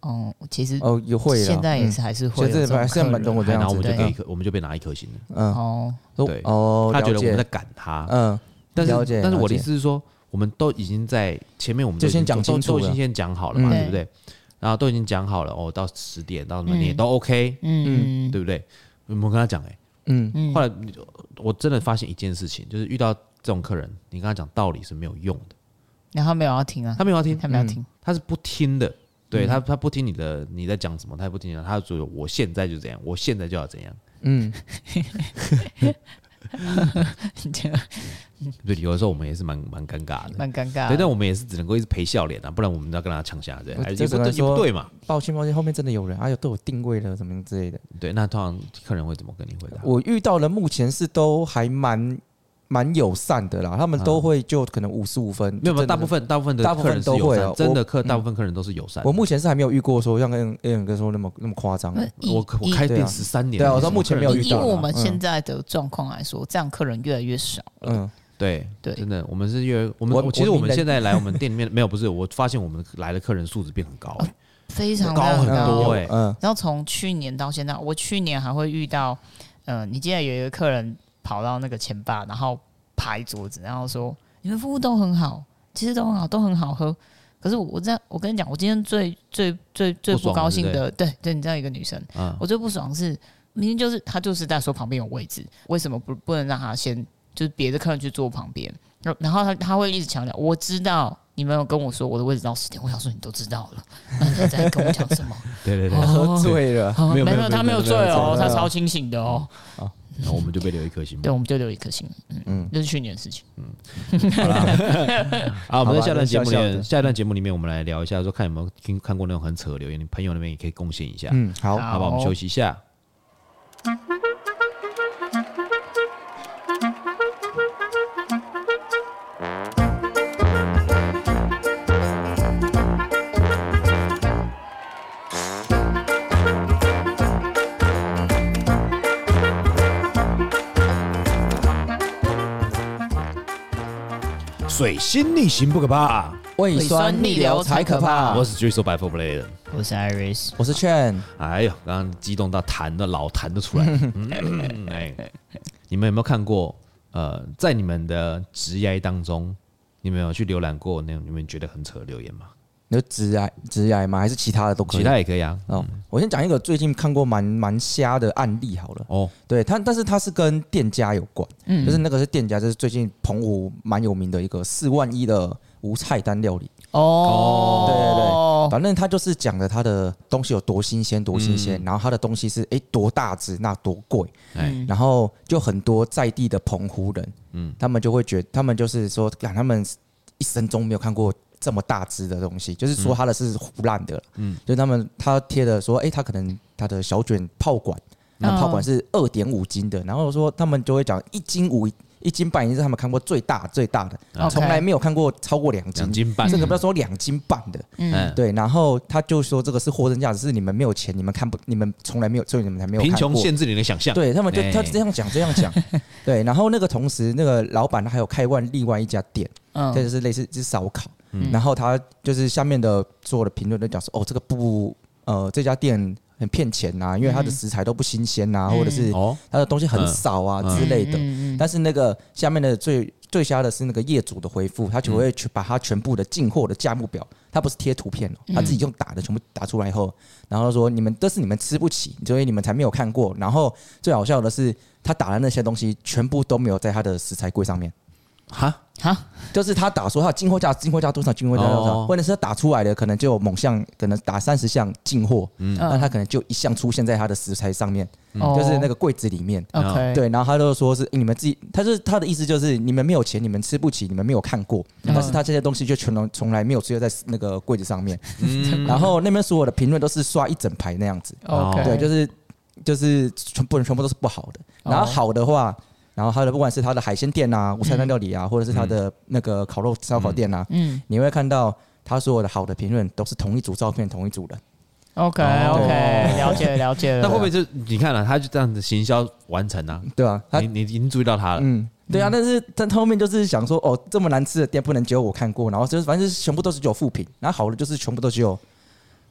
哦，其实哦，也会现在也是还是会，现在现在蛮多我这样子，然后我们就给一颗，我们就被拿一颗星了。嗯，哦，对，哦，他觉得我们在赶他，嗯，但是但是我的意思是说，我们都已经在前面，我们就先讲清楚，都已经先讲好了嘛，对不对？然后都已经讲好了，哦，到十点到什么点都 OK，嗯，对不对？我们跟他讲，哎，嗯，后来我真的发现一件事情，就是遇到这种客人，你跟他讲道理是没有用的，然后没有要听啊，他没有要听，他没有听，他是不听的。对他，他不听你的，你在讲什么，他也不听。他说：“我现在就这样，我现在就要怎样。”嗯，对，有的时候我们也是蛮蛮尴尬的，蛮尴尬。对，但我们也是只能够一直陪笑脸啊，不然我们要跟他抢下这样，还是不不对嘛？抱歉抱歉，后面真的有人，哎呦，都有定位了什么之类的。对，那通常客人会怎么跟你回答？我遇到的目前是都还蛮。蛮友善的啦，他们都会就可能五十五分，没有，大部分大部分的客人都会，真的客大部分客人都是友善。我目前是还没有遇过说像跟 A 哥说那么那么夸张。我我开店十三年，对啊，我到目前没有遇到。以我们现在的状况来说，这样客人越来越少。嗯，对对，真的，我们是越我们其实我们现在来我们店里面 没有，不是，我发现我们来的客人素质变很高，非常高很多哎。嗯，然后从去年到现在，我去年还会遇到，嗯，你记得有一个客人跑到那个前吧，然后。拍桌子，然后说你们服务都很好，其实都很好，都很好喝。可是我我这样，我跟你讲，我今天最最最最不高兴的，对对，你知道一个女生，嗯、我最不爽是明明就是她就是在说旁边有位置，为什么不不能让她先就是别的客人去坐旁边？然后她她会一直强调，我知道你们有跟我说我的位置到十点，我想说你都知道了，那你在跟我讲什么？对对对，喝醉了，没有没有，他没有醉哦，他超清醒的哦。那我们就被留一颗星，对，我们就留一颗星。嗯嗯，这是去年的事情。嗯，好了，好，我们在下段节目里面，下一段节目里面，我们来聊一下，说看有没有听看过那种很扯的留言，你朋友那边也可以贡献一下。嗯，好，好吧，我们休息一下。水星逆行不可怕，胃酸逆流才可怕。我是 Drizzle by Four Play，我是 Iris，我是 Chen。哎呦，刚刚激动到痰的老痰都出来了。哎，你们有没有看过？呃，在你们的职业当中，你们有去浏览过那种你们觉得很扯的留言吗？有直癌、直癌吗？还是其他的都可以？其他也可以啊。哦，我先讲一个最近看过蛮蛮瞎的案例好了。哦，对他，但是他是跟店家有关。嗯，就是那个是店家，就是最近澎湖蛮有名的一个四万一的无菜单料理。哦，对对对，反正他就是讲的他的东西有多新鲜，多新鲜，然后他的东西是哎多大只，那多贵。哎，然后就很多在地的澎湖人，嗯，他们就会觉得，他们就是说，看他们一生中没有看过。这么大只的东西，就是说它的是腐烂的，嗯，就他们他贴的说，哎，他可能他的小卷炮管，那炮管是二点五斤的，然后说他们就会讲一斤五一斤半，已经是他们看过最大最大的，从来没有看过超过两斤，斤半，甚至不要说两斤半的，嗯，对，然后他就说这个是货真价实，是你们没有钱，你们看不，你们从来没有，所以你们才没有看过，贫穷限制你的想象，对他们就他这样讲这样讲，对，然后那个同时那个老板他还有开万另外一家店，嗯，这就是类似就是烧烤。然后他就是下面的所有的评论都讲说，哦，这个不，呃，这家店很骗钱呐，因为他的食材都不新鲜呐，或者是他的东西很少啊之类的。但是那个下面的最最瞎的是那个业主的回复，他就会去把他全部的进货的价目表，他不是贴图片哦，他自己用打的全部打出来以后，然后说你们这是你们吃不起，所以你们才没有看过。然后最好笑的是，他打的那些东西全部都没有在他的食材柜上面。哈？哈，就是他打说他进货价，进货价多少，进货价多少，或者是他打出来的可能就某项，可能打三十项进货，嗯，那他可能就一项出现在他的食材上面，就是那个柜子里面，OK，对，然后他就说是你们自己，他是他的意思就是你们没有钱，你们吃不起，你们没有看过，但是他这些东西就全都从来没有出现在那个柜子上面，然后那边所有的评论都是刷一整排那样子，OK，对，就是就是全部人全部都是不好的，然后好的话。然后他的不管是他的海鲜店啊、无菜单料理啊，或者是他的那个烤肉烧烤店啊，嗯，你会看到他所有的好的评论都是同一组照片、同一组人。OK OK，了解 了解了。那会不会就你看了，他就这样子行销完成啊？对啊，你你已经注意到他了。嗯，对啊。但是但后面就是想说，哦，这么难吃的店不能只有我看过，然后就是反正就是全部都是只有负评，然后好的就是全部都只有。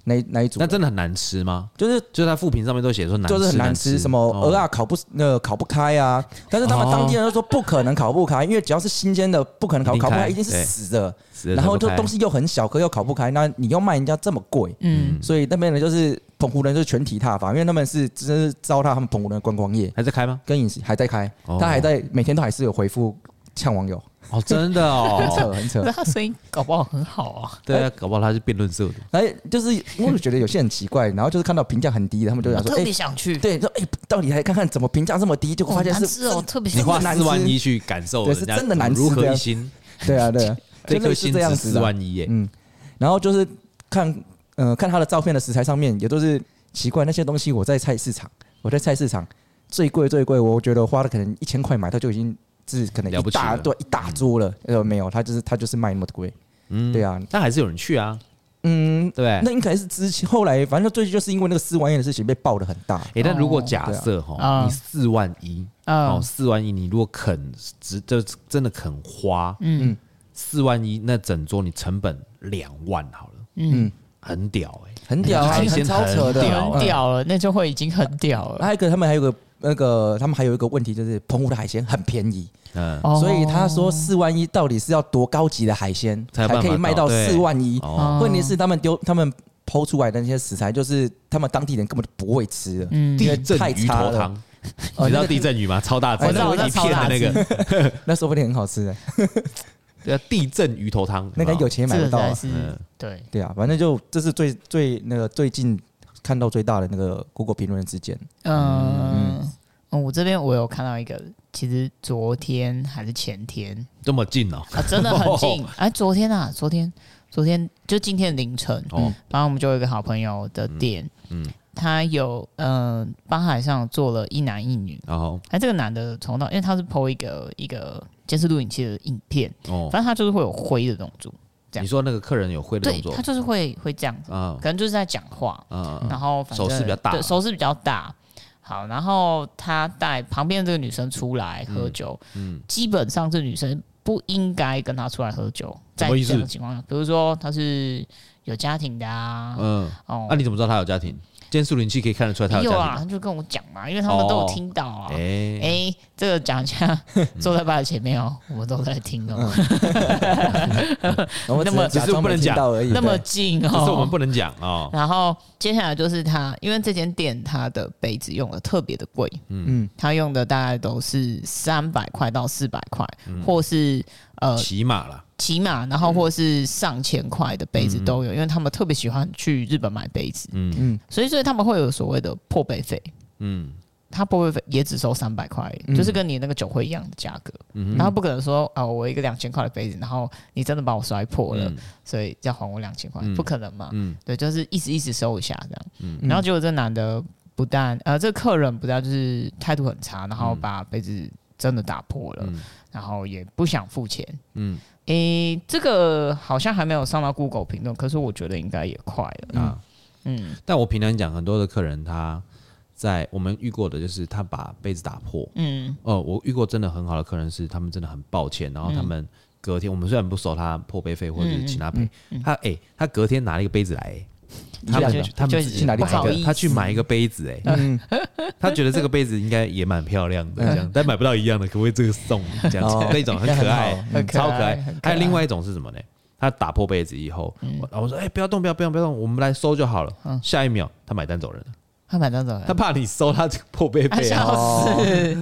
那那一组？那真的很难吃吗？就是就是他副评上面都写说难吃，就是很难吃，什么鹅啊烤不那个烤不开啊。但是他们当地人都说不可能烤不开，因为只要是新鲜的，不可能烤烤不开，一定是死的。然后就东西又很小颗，又烤不开，那你又卖人家这么贵，嗯，所以那边人就是澎湖人，就是全体挞伐，因为他们是只是糟蹋他们澎湖人的观光业。还在开吗？跟饮食还在开，他还在每天都还是有回复呛网友。哦，真的哦，很扯很扯。他声音搞不好很好啊。对啊，搞不好他是辩论社的。哎，就是因为我觉得有些很奇怪，然后就是看到评价很低的，他们就想说，特别想去。对，说哎，到底来看看怎么评价这么低，就发现是哦，特别你花四万一去感受，对，是真的难吃。如何一心？对啊，对啊，这颗心值四万一耶。嗯，然后就是看，呃，看他的照片的食材上面也都是奇怪那些东西。我在菜市场，我在菜市场最贵最贵，我觉得花了可能一千块买，到就已经。是可能一大对一大桌了，呃，没有，他就是他就是卖那么贵，嗯，对啊，但还是有人去啊，嗯，对，那应该是之前后来，反正最近就是因为那个四万亿的事情被爆的很大。哎，但如果假设哈，你四万一，哦，四万一，你如果肯值，就真的肯花，嗯，四万一，那整桌你成本两万好了，嗯，很屌哎，很屌，海鲜超扯的，很屌了，那就会已经很屌了。还有一个，他们还有个。那个他们还有一个问题，就是澎湖的海鲜很便宜，嗯，所以他说四万一到底是要多高级的海鲜才可以卖到四万一？问题是他们丢他们抛出来的那些食材，就是他们当地人根本就不会吃的，嗯，因为太差了。你知道地震鱼吗？超大只，一片的那个，那说不定很好吃的。对啊，地震鱼头汤，那个有钱买得到。嗯，对对啊，反正就这是最最那个最近。看到最大的那个 Google 评论之间，嗯嗯，我这边我有看到一个，其实昨天还是前天。这么近哦，啊，真的很近，哎，昨天啊，昨天昨天就今天凌晨，哦，然后我们就有一个好朋友的店，嗯，他有嗯，滨海上做了一男一女，然后？哎，这个男的从到，因为他是 PO 一个一个监视录影器的影片，哦，反正他就是会有挥的动作。你说那个客人有会的动作，对，他就是会会这样子，嗯，可能就是在讲话，嗯，然后手势比较大，对，手势比较大。好，然后他带旁边这个女生出来喝酒，嗯，基本上这女生不应该跟他出来喝酒，在这样的情况下，比如说他是有家庭的啊，嗯，哦，那你怎么知道他有家庭？监视录影器可以看得出来他有家庭，有啊，他就跟我讲嘛，因为他们都有听到啊。哎、这个讲一下，坐在爸的前面哦，我们都在听哦。那么只是不能讲。而已，那么近哦，只是我们不能讲哦。然后接下来就是他，因为这间店他的杯子用的特别的贵，嗯，他用的大概都是三百块到四百块，嗯、或是呃，骑马了。骑马，然后或是上千块的杯子都有，嗯、因为他们特别喜欢去日本买杯子，嗯。嗯，所以所以他们会有所谓的破杯费，嗯，他破杯费也只收三百块，嗯、就是跟你那个酒会一样的价格，嗯，然后不可能说啊，我一个两千块的杯子，然后你真的把我摔破了，嗯、所以要还我两千块，嗯、不可能嘛，嗯，对，就是一直一直收一下这样，嗯，然后结果这男的不但呃，这个客人不但就是态度很差，然后把杯子真的打破了，嗯、然后也不想付钱，嗯。诶、欸，这个好像还没有上到 Google 评论，可是我觉得应该也快了啊。嗯，但我平常讲，很多的客人他在我们遇过的，就是他把杯子打破。嗯，哦，我遇过真的很好的客人，是他们真的很抱歉，然后他们隔天，我们虽然不收他破杯费或者是请他赔，他诶，他隔天拿了一个杯子来。他们他们去哪里买一个？他去买一个杯子，哎，他觉得这个杯子应该也蛮漂亮的，这样，但买不到一样的，可不可以这个送这样子？那种很可爱，超可爱。还有另外一种是什么呢？他打破杯子以后，然后我说：“哎，不要动，不要，不要，不要动，我们来收就好了。”下一秒他买单走人了。他买单走人，他怕你收他破杯费 啊！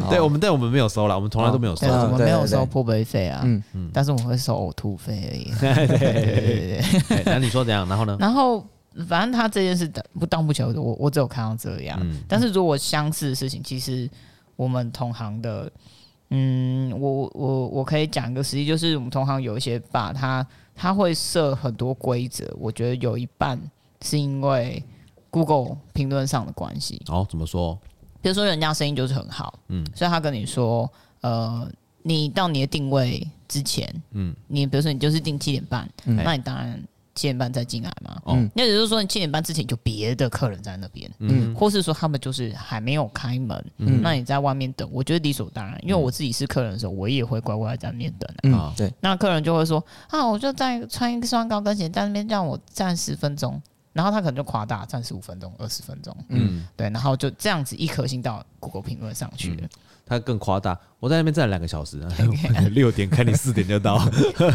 对，我们但我们没有收了，我们从来都没有收，我们没有收破杯费啊。嗯嗯，但是我们会收呕吐费而已。对对对对，那你说怎样？然后呢？然后。反正他这件事不当不求的，我我只有看到这样。嗯、但是如果相似的事情，其实我们同行的，嗯，我我我可以讲一个实际，就是我们同行有一些把他他会设很多规则，我觉得有一半是因为 Google 评论上的关系。哦，怎么说？比如说人家生意就是很好，嗯，所以他跟你说，呃，你到你的定位之前，嗯，你比如说你就是定七点半，嗯，那你当然。七点半再进来嘛？嗯，那也就是说，你七点半之前就别的客人在那边，嗯，或是说他们就是还没有开门，嗯，那你在外面等，我觉得理所当然。因为我自己是客人的时候，我也会乖乖在那边等。嗯，对。那客人就会说啊，我就在穿一双高跟鞋在那边让我站十分钟，然后他可能就夸大站十五分钟、二十分钟，嗯，对，然后就这样子一颗星到 Google 评论上去了。他更夸大，我在那边站两个小时，六点看你四点就到。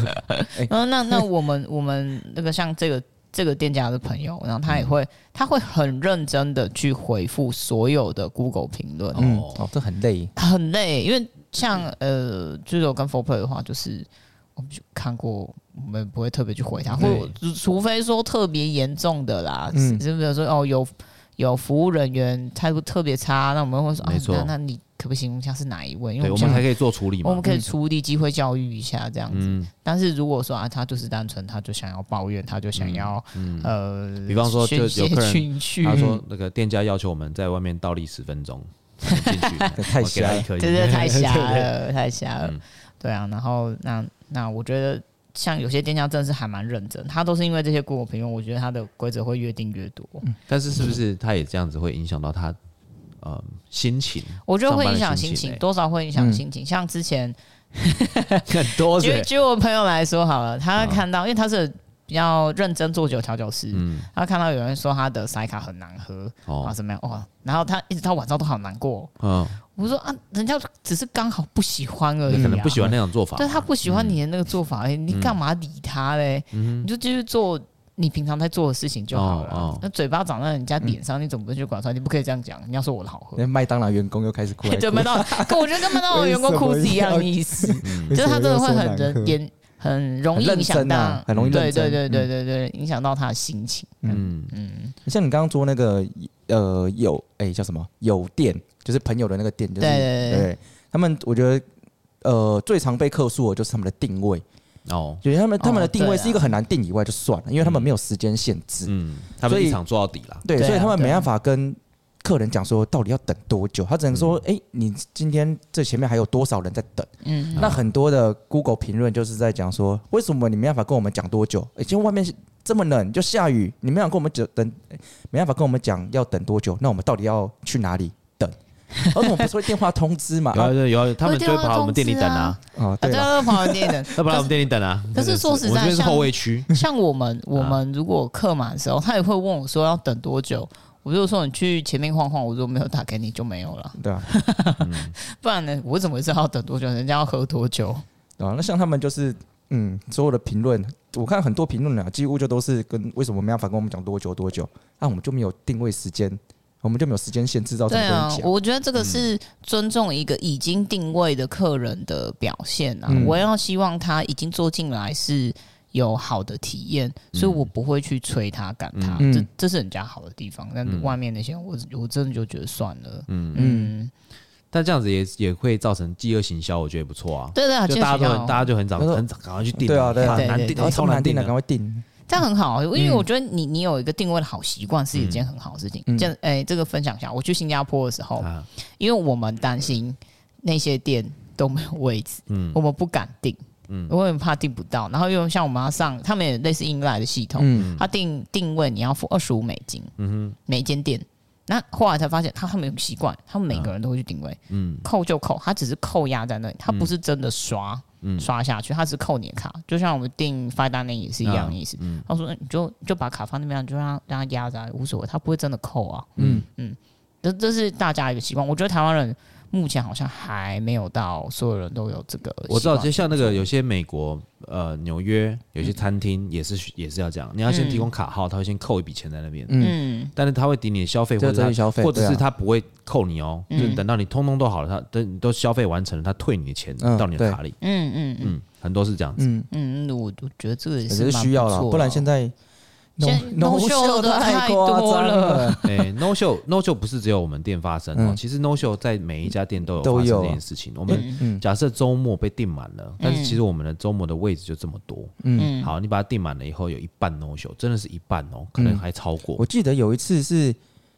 然后那那我们我们那个像这个这个店家的朋友，然后他也会他会很认真的去回复所有的 Google 评论。哦哦，这很累，很累，因为像呃，就是我跟 For Play 的话，就是我们就看过，我们不会特别去回他，或除非说特别严重的啦，嗯，是比如说哦有有服务人员态度特别差，那我们会说，没错，那那你。可不形容一下是哪一位？因为我们还可以做处理嘛。我们可以处理机会教育一下这样子。嗯、但是如果说啊，他就是单纯，他就想要抱怨，他就想要、嗯嗯、呃，比方说就有客人他说那个店家要求我们在外面倒立十分钟进去，太瞎了，真的太 瞎了，太瞎了。嗯、对啊，然后那那我觉得像有些店家真的是还蛮认真，他都是因为这些顾客朋友，我觉得他的规则会越定越多。嗯、但是是不是他也这样子会影响到他？呃，心情，我觉得会影响心情，多少会影响心情。像之前 很多，举举我朋友来说好了，他看到，因为他是比较认真做酒调酒师，嗯，他看到有人说他的塞卡很难喝，啊，怎么样？哇，然后他一直到晚上都好难过。嗯，我说啊，人家只是刚好不喜欢而已，可能不喜欢那种做法，对他不喜欢你的那个做法，你干嘛理他嘞？你就继续做。你平常在做的事情就好了。那、嘴巴长在人家脸上，嗯、你总不能去管他？你不可以这样讲。你要说我的好喝。那麦当劳员工又开始哭，哭。就麦当劳，跟我觉得跟麦当劳员工哭是一样的意思。嗯、就是他真的会很人严，很容易影响到，很容易。对对对对对对，影响到他的心情。嗯嗯。嗯像你刚刚说那个呃有哎、欸、叫什么有店，就是朋友的那个店，就是对，对，对，对他们，我觉得呃最常被客诉的就是他们的定位。哦，就是他们他们的定位是一个很难定以外就算了，因为他们没有时间限制，嗯，他们一场做到底了，对，所以他们没办法跟客人讲说到底要等多久，他只能说，哎，你今天这前面还有多少人在等，嗯，那很多的 Google 评论就是在讲说，为什么你没办法跟我们讲多久？哎，今天外面这么冷，就下雨，你没办法跟我们讲等，没办法跟我们讲要等多久？那我们到底要去哪里？我们不是会电话通知嘛？有有有，他们就会跑来我们店里等啊。哦，对，他们跑来店里等，他跑来我们店里等啊。可是说实在，我这边是后卫区。像我们，我们如果客满的时候，他也会问我说要等多久。我就说你去前面晃晃，我如果没有打给你就没有了。对啊，不然呢？我怎么知道要等多久？人家要喝多久？啊，那像他们就是，嗯，所有的评论，我看很多评论啊，几乎就都是跟为什么没办法跟我们讲多久多久？那我们就没有定位时间。我们就没有时间限制到这么多讲。我觉得这个是尊重一个已经定位的客人的表现啊！嗯、我要希望他已经坐进来是有好的体验，嗯、所以我不会去催他赶他。嗯、这这是人家好的地方，但是外面那些我我真的就觉得算了。嗯嗯。嗯但这样子也也会造成饥饿行销，我觉得也不错啊。对对，就大家都很大家就很早很早赶快去订。对啊对啊，难订，超难订的，赶快订。这样很好，因为我觉得你你有一个定位的好习惯是一件很好的事情。这样，哎，这个分享一下，我去新加坡的时候，因为我们担心那些店都没有位置，嗯，我们不敢订，嗯，因为怕订不到。然后又像我们要上，他们也类似 inline 的系统，嗯，他定定位你要付二十五美金，嗯哼，每间店。那后来才发现，他他们有习惯，他们每个人都会去定位，嗯，扣就扣，他只是扣押在那里，他不是真的刷。刷下去，他只扣你的卡，就像我们订 fine dining 也是一样的意思。他说：“你就就把卡放那边，就让让他压着，无所谓，他不会真的扣啊。”嗯嗯，这这是大家一个习惯。我觉得台湾人。目前好像还没有到所有人都有这个。我知道，就像那个有些美国呃纽约有些餐厅也是也是要这样，你要先提供卡号，他会先扣一笔钱在那边。嗯，但是他会抵你的消费或者消费，或者是他不会扣你哦，就等到你通通都好了，他等你都消费完成了，他退你的钱到你的卡里。嗯嗯嗯，很多是这样子。嗯嗯，我我觉得这个也是需要了，不然现在。No show 的太多了，哎，no show no show 不是只有我们店发生哦，其实 no show 在每一家店都有发生这件事情。我们假设周末被订满了，但是其实我们的周末的位置就这么多，嗯，好，你把它订满了以后，有一半 no show，真的是一半哦，可能还超过。我记得有一次是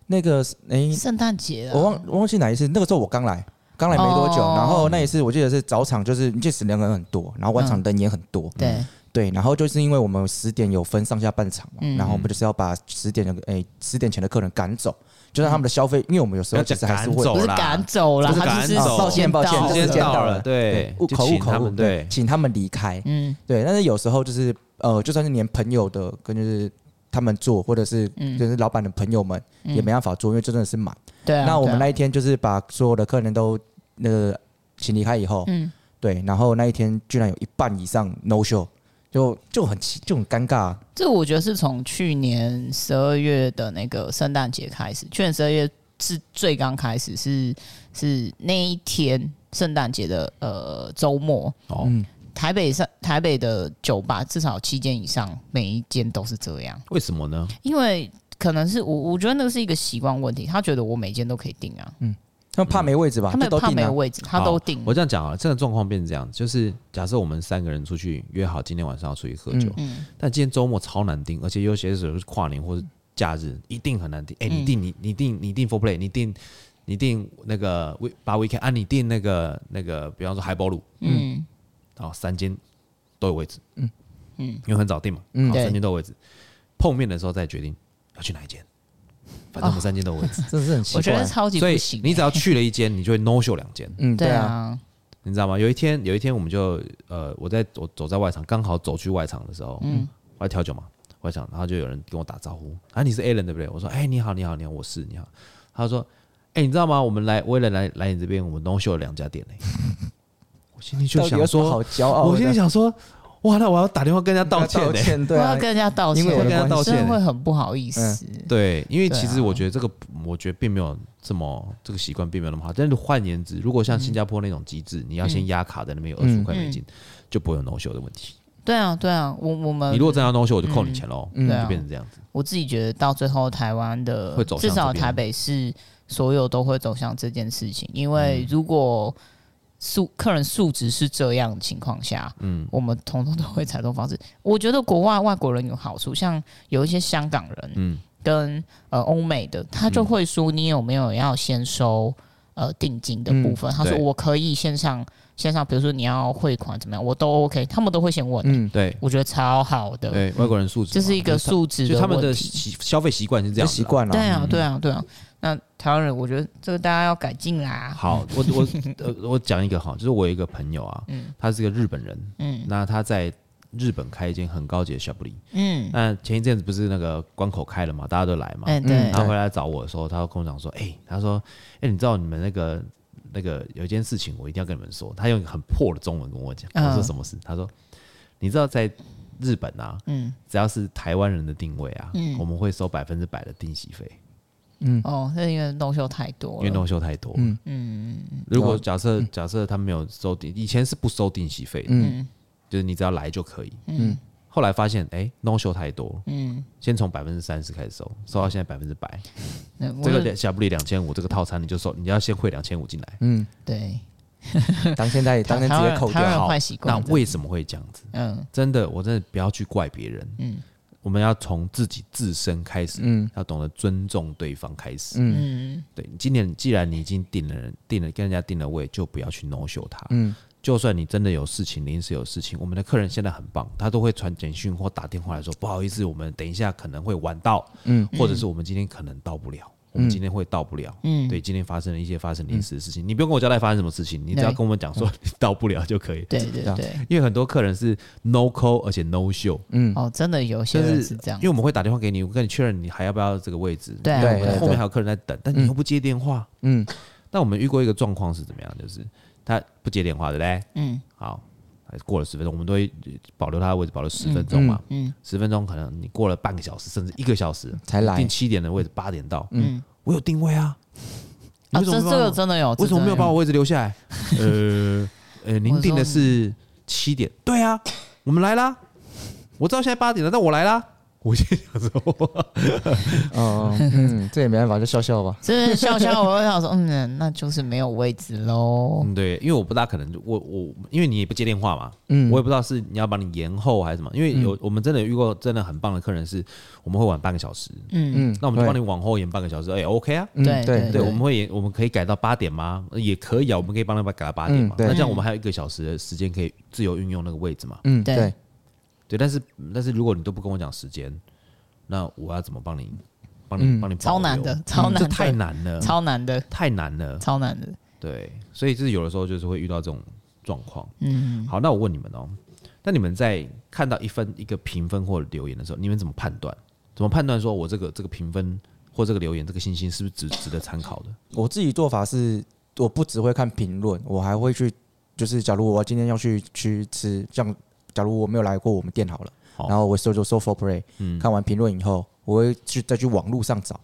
那个哎，圣诞节，我忘我忘记哪一次，那个时候我刚来，刚来没多久，然后那一次我记得是早场，就是你这时人很多，然后晚场人也很多，对。对，然后就是因为我们十点有分上下半场嘛，然后我们就是要把十点的诶十点前的客人赶走，就让他们的消费，因为我们有时候其实还是会不是赶走了，他就是抱歉抱歉，时间到了，对，口误口误，对，请他们离开，嗯，对，但是有时候就是呃，就算是连朋友的跟就是他们做，或者是就是老板的朋友们也没办法做，因为真的是满，对，那我们那一天就是把所有的客人都那个请离开以后，嗯，对，然后那一天居然有一半以上 no show。就就很奇，就很尴尬。这我觉得是从去年十二月的那个圣诞节开始，去年十二月是最刚开始是是那一天圣诞节的呃周末哦。嗯台北上台北的酒吧至少七间以上，每一间都是这样。为什么呢？因为可能是我我觉得那个是一个习惯问题。他觉得我每间都可以订啊。嗯，他们怕没位置吧？他们怕没有位置，他都订。我这样讲啊，这个状况变成这样，就是假设我们三个人出去约好今天晚上要出去喝酒，嗯，但今天周末超难订，而且有些时候是跨年或者假日，一定很难订。哎、欸，你订你你订你订 four play，你订你订那个 we 八 weekend 啊，你订那个那个，比方说海波路，嗯，然后三间。都有位置，嗯嗯，因为很早订嘛，嗯，三间都有位置，碰面的时候再决定要去哪一间，反正我们三间都有位置，这是很奇怪，我觉得超级不行。你只要去了一间，你就会 no show 两间，嗯，对啊，你知道吗？有一天，有一天我们就呃，我在我走在外场，刚好走去外场的时候，嗯，我在调酒嘛，外场，然后就有人跟我打招呼，啊，你是 Alan 对不对？我说，哎，你好，你好，你好，我是你好。他说，哎，你知道吗？我们来为了来来你这边，我们 no show 了两家店嘞。我心里就想说，好骄傲。我心里想说，哇，那我要打电话跟人家道歉呢、欸。我要跟人家道歉，因为跟人家道歉会很不好意思。对，因为其实我觉得这个，我觉得并没有这么这个习惯并没有那么好。但是换言之，如果像新加坡那种机制，你要先压卡在那边有二十五块美金，就不会有 no show 的问题。对啊，对啊，我我们你如果真要 no show，我就扣你钱喽，就变成这样子。我自己觉得到最后，台湾的至少台北市所有都会走向这件事情，因为如果。素客人素质是这样的情况下，嗯，我们通通都会采用方式。我觉得国外外国人有好处，像有一些香港人，嗯，跟呃欧美的，他就会说你有没有要先收呃定金的部分？他说我可以线上线上，比如说你要汇款怎么样，我都 OK，他们都会先问。嗯，对，我觉得超好的。对，外国人素质，这是一个素质的，就他们的习消费习惯是这样习惯了。对啊，对啊，对啊。那台湾人，我觉得这个大家要改进啦。好，我我呃，我讲一个哈，就是我有一个朋友啊，嗯，他是个日本人，嗯，那他在日本开一间很高级的 Chablis，嗯，那前一阵子不是那个关口开了嘛，大家都来嘛，嗯，对，然后回来找我的时候，他跟我讲说，哎、欸，他说，哎、欸，你知道你们那个那个有一件事情，我一定要跟你们说。他用很破的中文跟我讲，我说什么事？他说，你知道在日本啊，嗯，只要是台湾人的定位啊，嗯，我们会收百分之百的定席费。嗯。哦，那因为弄秀太多，因为弄秀太多。嗯。嗯，如果假设假设他没有收定，以前是不收定息费的，嗯，就是你只要来就可以。嗯，后来发现哎，no show 太多，嗯，先从百分之三十开始收，收到现在百分之百。这个小布里两千五这个套餐你就收，你要先汇两千五进来。嗯，对。当现在当天直接扣掉好。那为什么会这样子？嗯，真的，我真的不要去怪别人。嗯。我们要从自己自身开始，嗯，要懂得尊重对方开始，嗯，对。今年既然你已经定了人，定了跟人家定了位，就不要去 no show 他，嗯。就算你真的有事情，临时有事情，我们的客人现在很棒，他都会传简讯或打电话来说，不好意思，我们等一下可能会晚到，嗯，或者是我们今天可能到不了。我们今天会到不了，嗯，对，今天发生了一些发生临时的事情，你不用跟我交代发生什么事情，你只要跟我们讲说你到不了就可以，对对对，因为很多客人是 no call 而且 no show，嗯，哦，真的有些人是这样，因为我们会打电话给你，我跟你确认你还要不要这个位置，对，后面还有客人在等，但你又不接电话，嗯，那我们遇过一个状况是怎么样？就是他不接电话，对不对？嗯，好，过了十分钟，我们都会保留他的位置，保留十分钟嘛，嗯，十分钟可能你过了半个小时甚至一个小时才来，定七点的位置八点到，嗯。我有定位啊，啊，这这个真的有，为什么没有。把我位置留下来？呃呃，您定的是七点，对啊，我们来啦，我知道现在八点了，但我来啦。我心想说，哦，嗯，这也没办法，就笑笑吧。这 笑笑，我想说，嗯，那就是没有位置喽。嗯，对，因为我不大可能，我我，因为你也不接电话嘛，嗯，我也不知道是你要把你延后还是什么。因为有我们真的遇过真的很棒的客人，是我们会晚半个小时，嗯嗯，那我们就帮你往后延半个小时，哎，OK 啊，对对对，我们会延，我们可以改到八点吗？也可以啊，我们可以帮他改到八点嘛。那这样我们还有一个小时的时间可以自由运用那个位置嘛？嗯，对。对，但是但是如果你都不跟我讲时间，那我要怎么帮你帮你帮你？超难的，超难，这太难了，超难的，太难了，超难的。对，所以就是有的时候就是会遇到这种状况。嗯，好，那我问你们哦，那你们在看到一份一个评分或者留言的时候，你们怎么判断？怎么判断说我这个这个评分或这个留言这个星星是不是值值得参考的？我自己做法是，我不只会看评论，我还会去，就是假如我今天要去去吃这样。假如我没有来过我们店好了，然后我搜就搜 For Play，看完评论以后，我会去再去网络上找，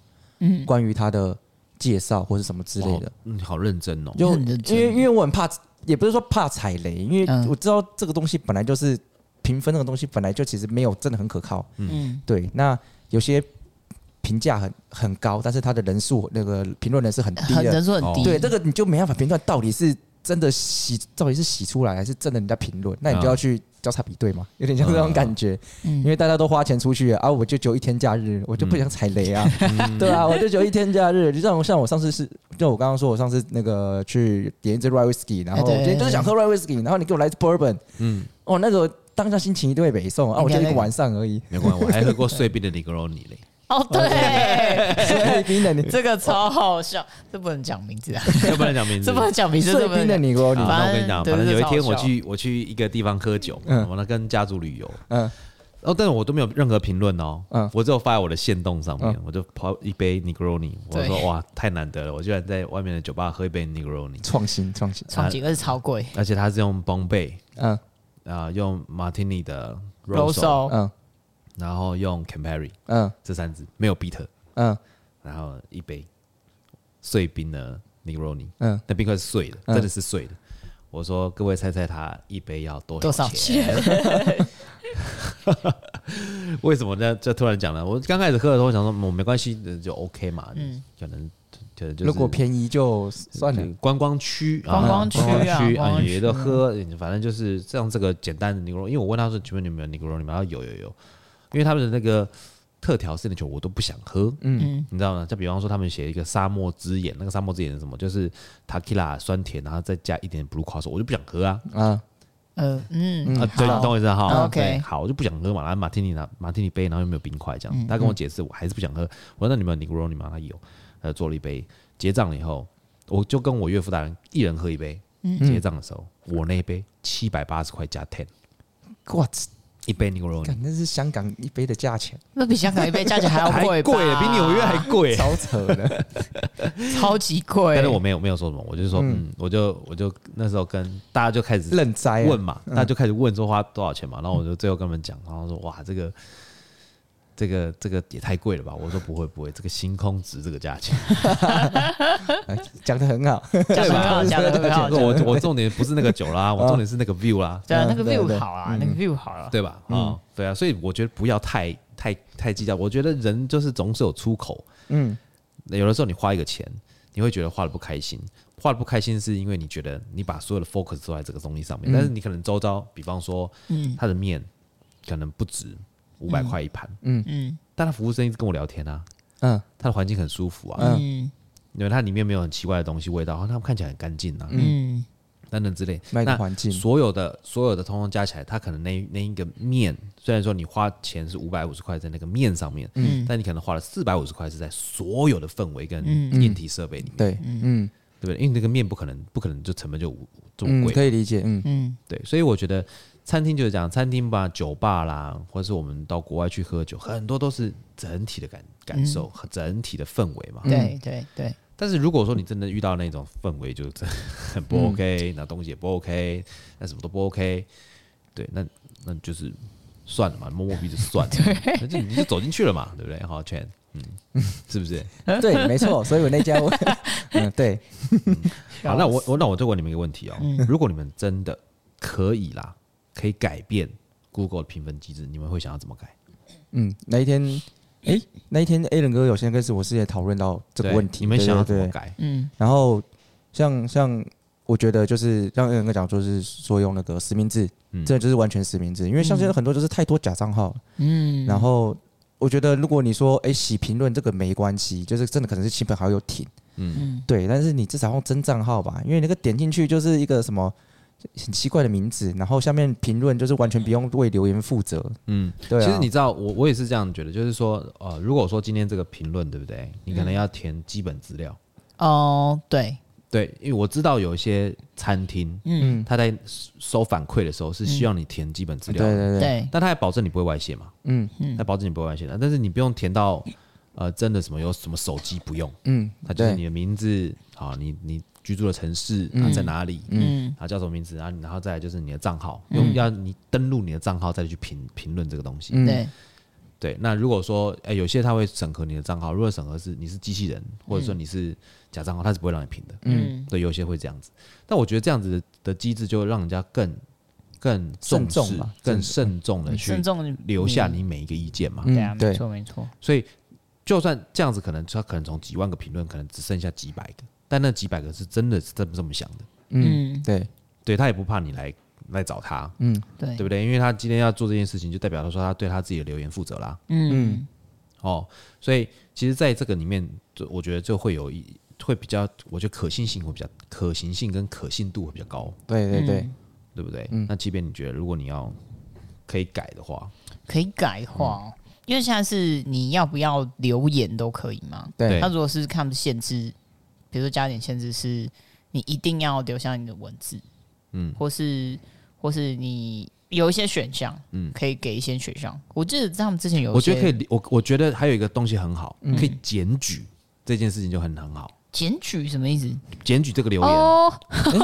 关于他的介绍或者什么之类的。嗯，好认真哦。就因为因为我很怕，也不是说怕踩雷，因为我知道这个东西本来就是评分，那个东西本来就其实没有真的很可靠。嗯，对。那有些评价很很高，但是他的人数那个评论人是很低的，人数很低。对，这个你就没办法评断到底是真的洗，到底是洗出来还是真的人家评论，那你就要去。交叉比对嘛，有点像这种感觉，嗯、因为大家都花钱出去啊，我就只有一天假日，我就不想踩雷啊，嗯、对啊，我就只有一天假日，就像像我上次是，就我刚刚说我上次那个去点一支 rye whisky，然后我今天就是想喝 rye whisky，然后你给我来一支 bourbon，嗯，哦，那个当下心情一定会北宋啊，我就一个。晚上而已，没关系，我还喝过碎冰的 Negroni 嘞。哦，对，冰的你这个超好笑，这不能讲名字啊，这不能讲名字，这不能讲名字，碎冰的你我，反正我跟你讲，反正有一天我去我去一个地方喝酒，我呢跟家族旅游，嗯，哦，但是我都没有任何评论哦，嗯，我只有发在我的线动上面，我就泡一杯 Negroni，我说哇，太难得了，我居然在外面的酒吧喝一杯 Negroni，创新创新，创新，而且超贵，而且它是用 Bombay，嗯，啊，用 Martini 的 Rosso，嗯。然后用 Campari，嗯，这三支没有 bitter，嗯，然后一杯碎冰的 Negroni，嗯，那冰块是碎的，真的是碎的。我说各位猜猜他一杯要多少钱？为什么呢？就突然讲了。我刚开始喝的时候，我想说我没关系，就 OK 嘛，嗯，可能就就如果便宜就算了。观光区，观光区啊，也都喝，反正就是这样。这个简单的 Negroni，因为我问他说请问你们有 Negroni 吗？他说有有有。因为他们的那个特调式的酒我都不想喝，嗯，你知道吗？就比方说他们写一个沙漠之眼，那个沙漠之眼是什么？就是 Tequila 酸甜，然后再加一点 Blue Curacao，我就不想喝啊，啊，呃，嗯，啊，对，你懂我意思哈？OK，好，我就不想喝嘛，然后马提尼拿马提尼杯，然后又没有冰块，这样，他跟我解释，我还是不想喝。我说那你们有 Negroni 吗？他有，他做了一杯，结账了以后，我就跟我岳父大人一人喝一杯，结账的时候，我那一杯七百八十块加 ten，What？一杯 Negroni，那是香港一杯的价钱，那比香港一杯价钱还要 贵，贵，比纽约还贵，超扯的，超级贵。但是我没有没有说什么，我就说，嗯，我就我就那时候跟大家就开始认栽问嘛，大家就开始问说花多少钱嘛，然后我就最后跟他们讲，然后说哇这个。这个这个也太贵了吧？我说不会不会，这个星空值这个价钱，讲的很好，讲的很好，讲得很好。我我重点不是那个酒啦，我重点是那个 view 啦。对啊，那个 view 好啊，那个 view 好了，对吧？啊，对啊，所以我觉得不要太太太计较。我觉得人就是总是有出口，嗯，有的时候你花一个钱，你会觉得花的不开心，花的不开心是因为你觉得你把所有的 focus 都在这个东西上面，但是你可能周遭，比方说，嗯，它的面可能不值。五百块一盘，嗯。嗯，但他服务生一直跟我聊天啊，嗯，他的环境很舒服啊，嗯，因为它里面没有很奇怪的东西味道，他们看起来很干净啊，嗯，等等之类，那环境。所有的所有的通通加起来，他可能那那一个面，虽然说你花钱是五百五十块在那个面上面，嗯，但你可能花了四百五十块是在所有的氛围跟硬体设备里面，对，嗯，对不对？因为那个面不可能不可能就成本就这么贵，可以理解，嗯嗯，对，所以我觉得。餐厅就是讲餐厅吧，酒吧啦，或者是我们到国外去喝酒，很多都是整体的感感受和整体的氛围嘛。对对对。但是如果说你真的遇到那种氛围，就真很不 OK，那东西也不 OK，那什么都不 OK，对，那那就是算了嘛，摸摸鼻子算了，那就你就走进去了嘛，对不对？好，全，嗯，是不是？对，没错。所以我那家，嗯，对。好，那我我那我再问你们一个问题哦，如果你们真的可以啦。可以改变 Google 的评分机制，你们会想要怎么改？嗯，那一天，哎、欸，那一天 Alan 哥有先跟我师也讨论到这个问题，你们想要怎么改？嗯，然后像像我觉得就是像 Alan 哥讲，就是说用那个实名制，嗯，这就是完全实名制，因为像现在很多就是太多假账号，嗯，然后我觉得如果你说哎、欸、洗评论这个没关系，就是真的可能是亲朋好友挺，嗯，对，但是你至少用真账号吧，因为那个点进去就是一个什么。很奇怪的名字，然后下面评论就是完全不用为留言负责。嗯，对、啊。其实你知道，我我也是这样觉得，就是说，呃，如果说今天这个评论对不对？你可能要填基本资料。哦，对对，因为我知道有一些餐厅，嗯，他在收反馈的时候是需要你填基本资料。对对对。但他还保证你不会外泄嘛？嗯嗯，他保证你不会外泄的，但是你不用填到呃真的什么有什么手机不用。嗯，他就是你的名字啊，你你。居住的城市啊在哪里？嗯，啊叫什么名字？然后然后再来就是你的账号，用要你登录你的账号再去评评论这个东西。对对，那如果说哎、欸，有些他会审核你的账号，如果审核是你是机器人，或者说你是假账号，他是不会让你评的。嗯，对，有些会这样子。但我觉得这样子的机制就让人家更更重视、更慎重的去留下你每一个意见嘛。对啊，没错没错。所以就算这样子，可能他可能从几万个评论，可能只剩下几百个，但那几百个是真的是这么这么想的。嗯，对，对他也不怕你来。来找他，嗯，对，对不对？因为他今天要做这件事情，就代表他说他对他自己的留言负责啦，嗯，哦，所以其实在这个里面，就我觉得就会有一会比较，我觉得可信性会比较可行性跟可信度会比较高，对对对，嗯、对不对？嗯、那即便你觉得如果你要可以改的话，可以改的话，嗯、因为现在是你要不要留言都可以嘛，对，他如果是看限制，比如说加点限制，是你一定要留下你的文字，嗯，或是。或是你有一些选项，嗯，可以给一些选项。我记得他们之前有，我觉得可以。我我觉得还有一个东西很好，可以检举这件事情就很很好。检举什么意思？检举这个留言哦，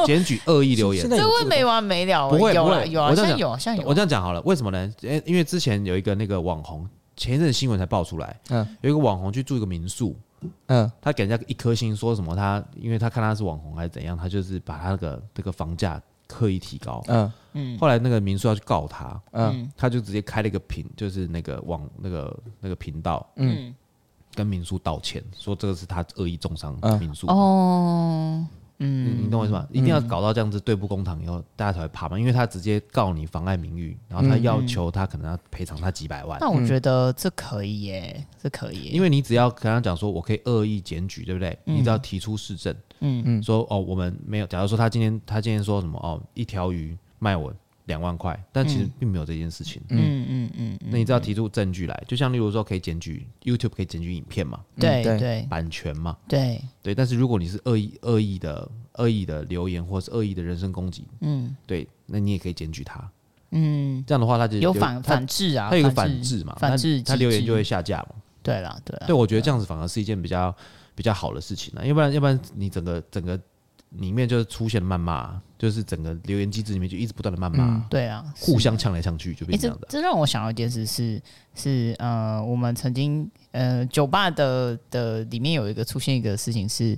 检举恶意留言，这会没完没了。不会不会，有啊，现在有，现在有。我这样讲好了，为什么呢？因因为之前有一个那个网红，前一阵新闻才爆出来，嗯，有一个网红去住一个民宿，嗯，他给人家一颗星，说什么他因为他看他是网红还是怎样，他就是把他那个这个房价。刻意提高，嗯。嗯，后来那个民宿要去告他，嗯，他就直接开了一个频，就是那个网那个那个频道，嗯，跟民宿道歉，说这个是他恶意重伤民宿，哦。嗯，你懂我意思吗？一定要搞到这样子对簿公堂以后，大家才会怕嘛。因为他直接告你妨碍名誉，然后他要求他可能要赔偿他几百万。那我觉得这可以耶，这可以。因为你只要跟他讲说，我可以恶意检举，对不对？你只要提出事证，嗯嗯，说哦，我们没有。假如说他今天他今天说什么哦，一条鱼卖我两万块，但其实并没有这件事情。嗯嗯嗯，那你只要提出证据来，就像例如说可以检举 YouTube 可以检举影片嘛？对对，版权嘛？对对。但是如果你是恶意恶意的恶意的留言，或是恶意的人身攻击，嗯，对，那你也可以检举他。嗯，这样的话他就有反反制啊，他有个反制嘛，反制他留言就会下架嘛。对了对了，对，我觉得这样子反而是一件比较比较好的事情呢，要不然要不然你整个整个。里面就是出现谩骂，就是整个留言机制里面就一直不断的谩骂，嗯，对啊，互相呛来呛去就变成这样的。这让我想到一件事是是呃，我们曾经呃酒吧的的里面有一个出现一个事情是，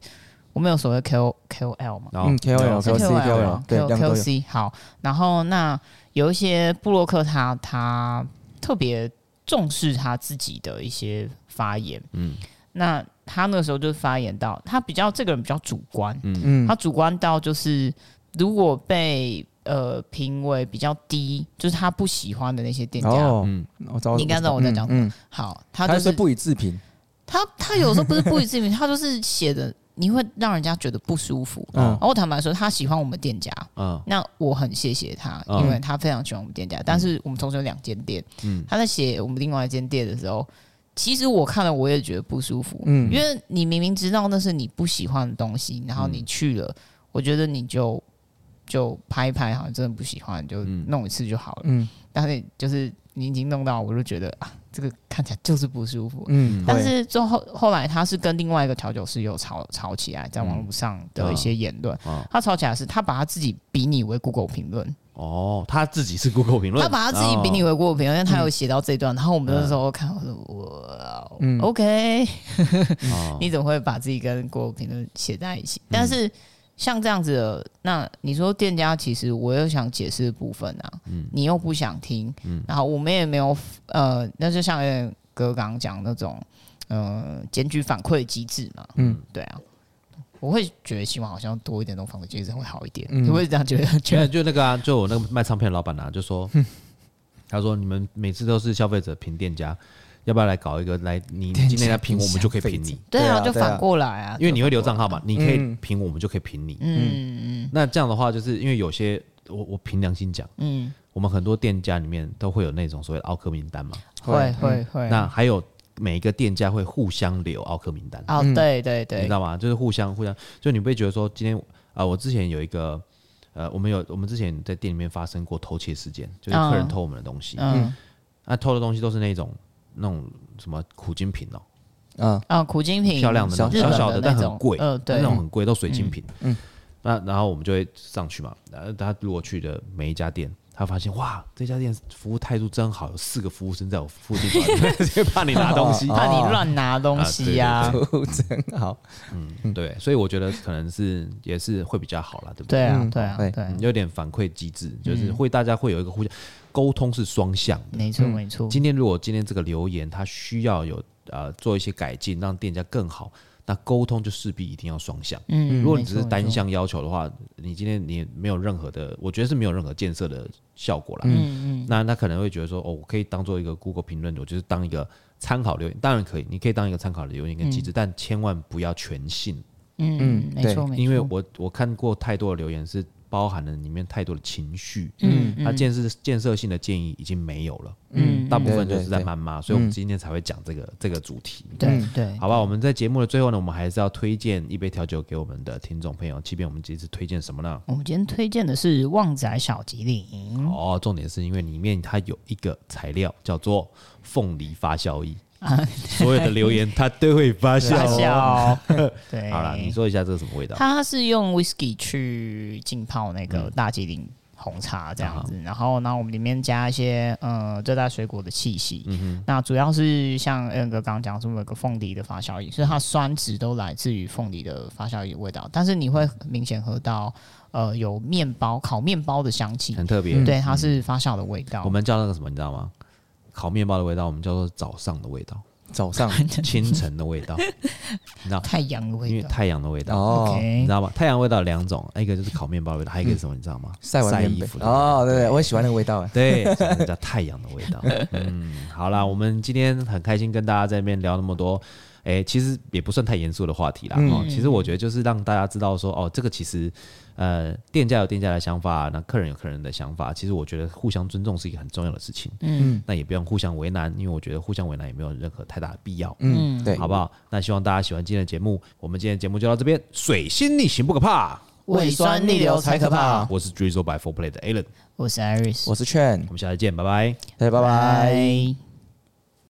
我们有所谓 K O K O L 嘛，嗯，K O L K O C K O L 对 K O C 好，然后那有一些布洛克他他特别重视他自己的一些发言，嗯。那他那个时候就发言到，他比较这个人比较主观，嗯。嗯，他主观到就是如果被呃评为比较低，就是他不喜欢的那些店家，哦、嗯，我知道，你应该知道我在讲什么。嗯嗯、好，他就是他不以置评，他他有时候不是不以置评，他就是写的你会让人家觉得不舒服。嗯，然后我坦白说，他喜欢我们店家，嗯，那我很谢谢他，因为他非常喜欢我们店家。嗯、但是我们同时有两间店，嗯，他在写我们另外一间店的时候。其实我看了，我也觉得不舒服。嗯，因为你明明知道那是你不喜欢的东西，然后你去了，我觉得你就就拍一拍，好像真的不喜欢，就弄一次就好了。嗯，但是就是你已经弄到，我就觉得啊，这个看起来就是不舒服。嗯，但是最后后来他是跟另外一个调酒师有吵吵起来，在网络上的一些言论，他吵起来是他把他自己比拟为 Google 评论。哦，他自己是 Google 评论，他把他自己比拟为 Google 评论，因为他有写到这段，然后我们那时候看，我说我 OK，你怎么会把自己跟 Google 评论写在一起？但是像这样子的，那你说店家其实我又想解释的部分啊，你又不想听，然后我们也没有呃，那就像哥刚刚讲那种呃检举反馈机制嘛，嗯，对啊。我会觉得希望好像多一点那种反馈机制会好一点，你会这样觉得？觉得就那个啊，就我那个卖唱片的老板啊，就说，他说你们每次都是消费者评店家，要不要来搞一个来？你今天来评我们就可以评你。对啊，就反过来啊，因为你会留账号嘛，你可以评我们就可以评你。嗯嗯。那这样的话，就是因为有些我我凭良心讲，嗯，我们很多店家里面都会有那种所谓的奥客名单嘛，会会会。那还有。每一个店家会互相留奥客名单。哦，对对对，你知道吗？就是互相互相，就你不会觉得说今天啊、呃，我之前有一个呃，我们有我们之前在店里面发生过偷窃事件，就是客人偷我们的东西，嗯，那、啊、偷的东西都是那种那种什么苦精品哦，嗯啊，苦精品，漂亮的小小的但很贵，嗯、呃，对，那种很贵，都水晶品，嗯，嗯，那然后我们就会上去嘛，然后他如果去的每一家店他发现哇，这家店服务态度真好，有四个服务生在我附近，就 怕你拿东西，怕你乱拿东西呀，服务真好。嗯，对，所以我觉得可能是也是会比较好啦，对不对？对啊，对啊，对，有点反馈机制，就是会大家会有一个互相沟通是双向的，没错没错。今天如果今天这个留言他需要有呃做一些改进，让店家更好。那沟通就势必一定要双向。嗯，如果你只是单向要求的话，你今天你没有任何的，我觉得是没有任何建设的效果啦。嗯嗯，那他可能会觉得说，哦，我可以当做一个 Google 评论，我就是当一个参考留言，当然可以，你可以当一个参考的留言跟机制，但千万不要全信。嗯嗯，没错没错，因为我我看过太多的留言是。包含了里面太多的情绪，嗯，它建设建设性的建议已经没有了，嗯，大部分就是在谩骂，所以我们今天才会讲这个这个主题，对对，好吧，我们在节目的最后呢，我们还是要推荐一杯调酒给我们的听众朋友，即便我们这次推荐什么呢？我们今天推荐的是旺仔小吉林，哦，重点是因为里面它有一个材料叫做凤梨发酵液。所有的留言它都会发酵，发酵。对，好了，你说一下这是什么味道？它是用 whisky 去浸泡那个大吉岭红茶这样子，然后呢，我们里面加一些呃热带水果的气息。嗯哼，那主要是像恩哥刚刚讲说有个凤梨的发酵液，所以它酸值都来自于凤梨的发酵液味道，但是你会明显喝到呃有面包烤面包的香气，很特别。对，它是发酵的味道。我们叫那个什么，你知道吗？烤面包的味道，我们叫做早上的味道，早上 清晨的味道，你知道太阳的味道，因为太阳的味道哦，你知道吗？太阳味道有两种，一个就是烤面包的味道，还有一个是什么？你知道吗？晒完衣服哦，对对，我很喜欢那个味道，对，那叫太阳的味道。嗯，好啦，我们今天很开心跟大家在那边聊那么多。哎、欸，其实也不算太严肃的话题啦。嗯、其实我觉得就是让大家知道说，哦，这个其实，呃，店家有店家的想法，那客人有客人的想法。其实我觉得互相尊重是一个很重要的事情。嗯，那也不用互相为难，因为我觉得互相为难也没有任何太大的必要。嗯，对，好不好？那希望大家喜欢今天的节目。我们今天的节目就到这边。水星逆行不可怕，胃酸逆流才可怕。我是 Drizzle by Four Play 的 Alan，我是 Iris，我是 Chen。我们下次见，拜拜。大家拜拜。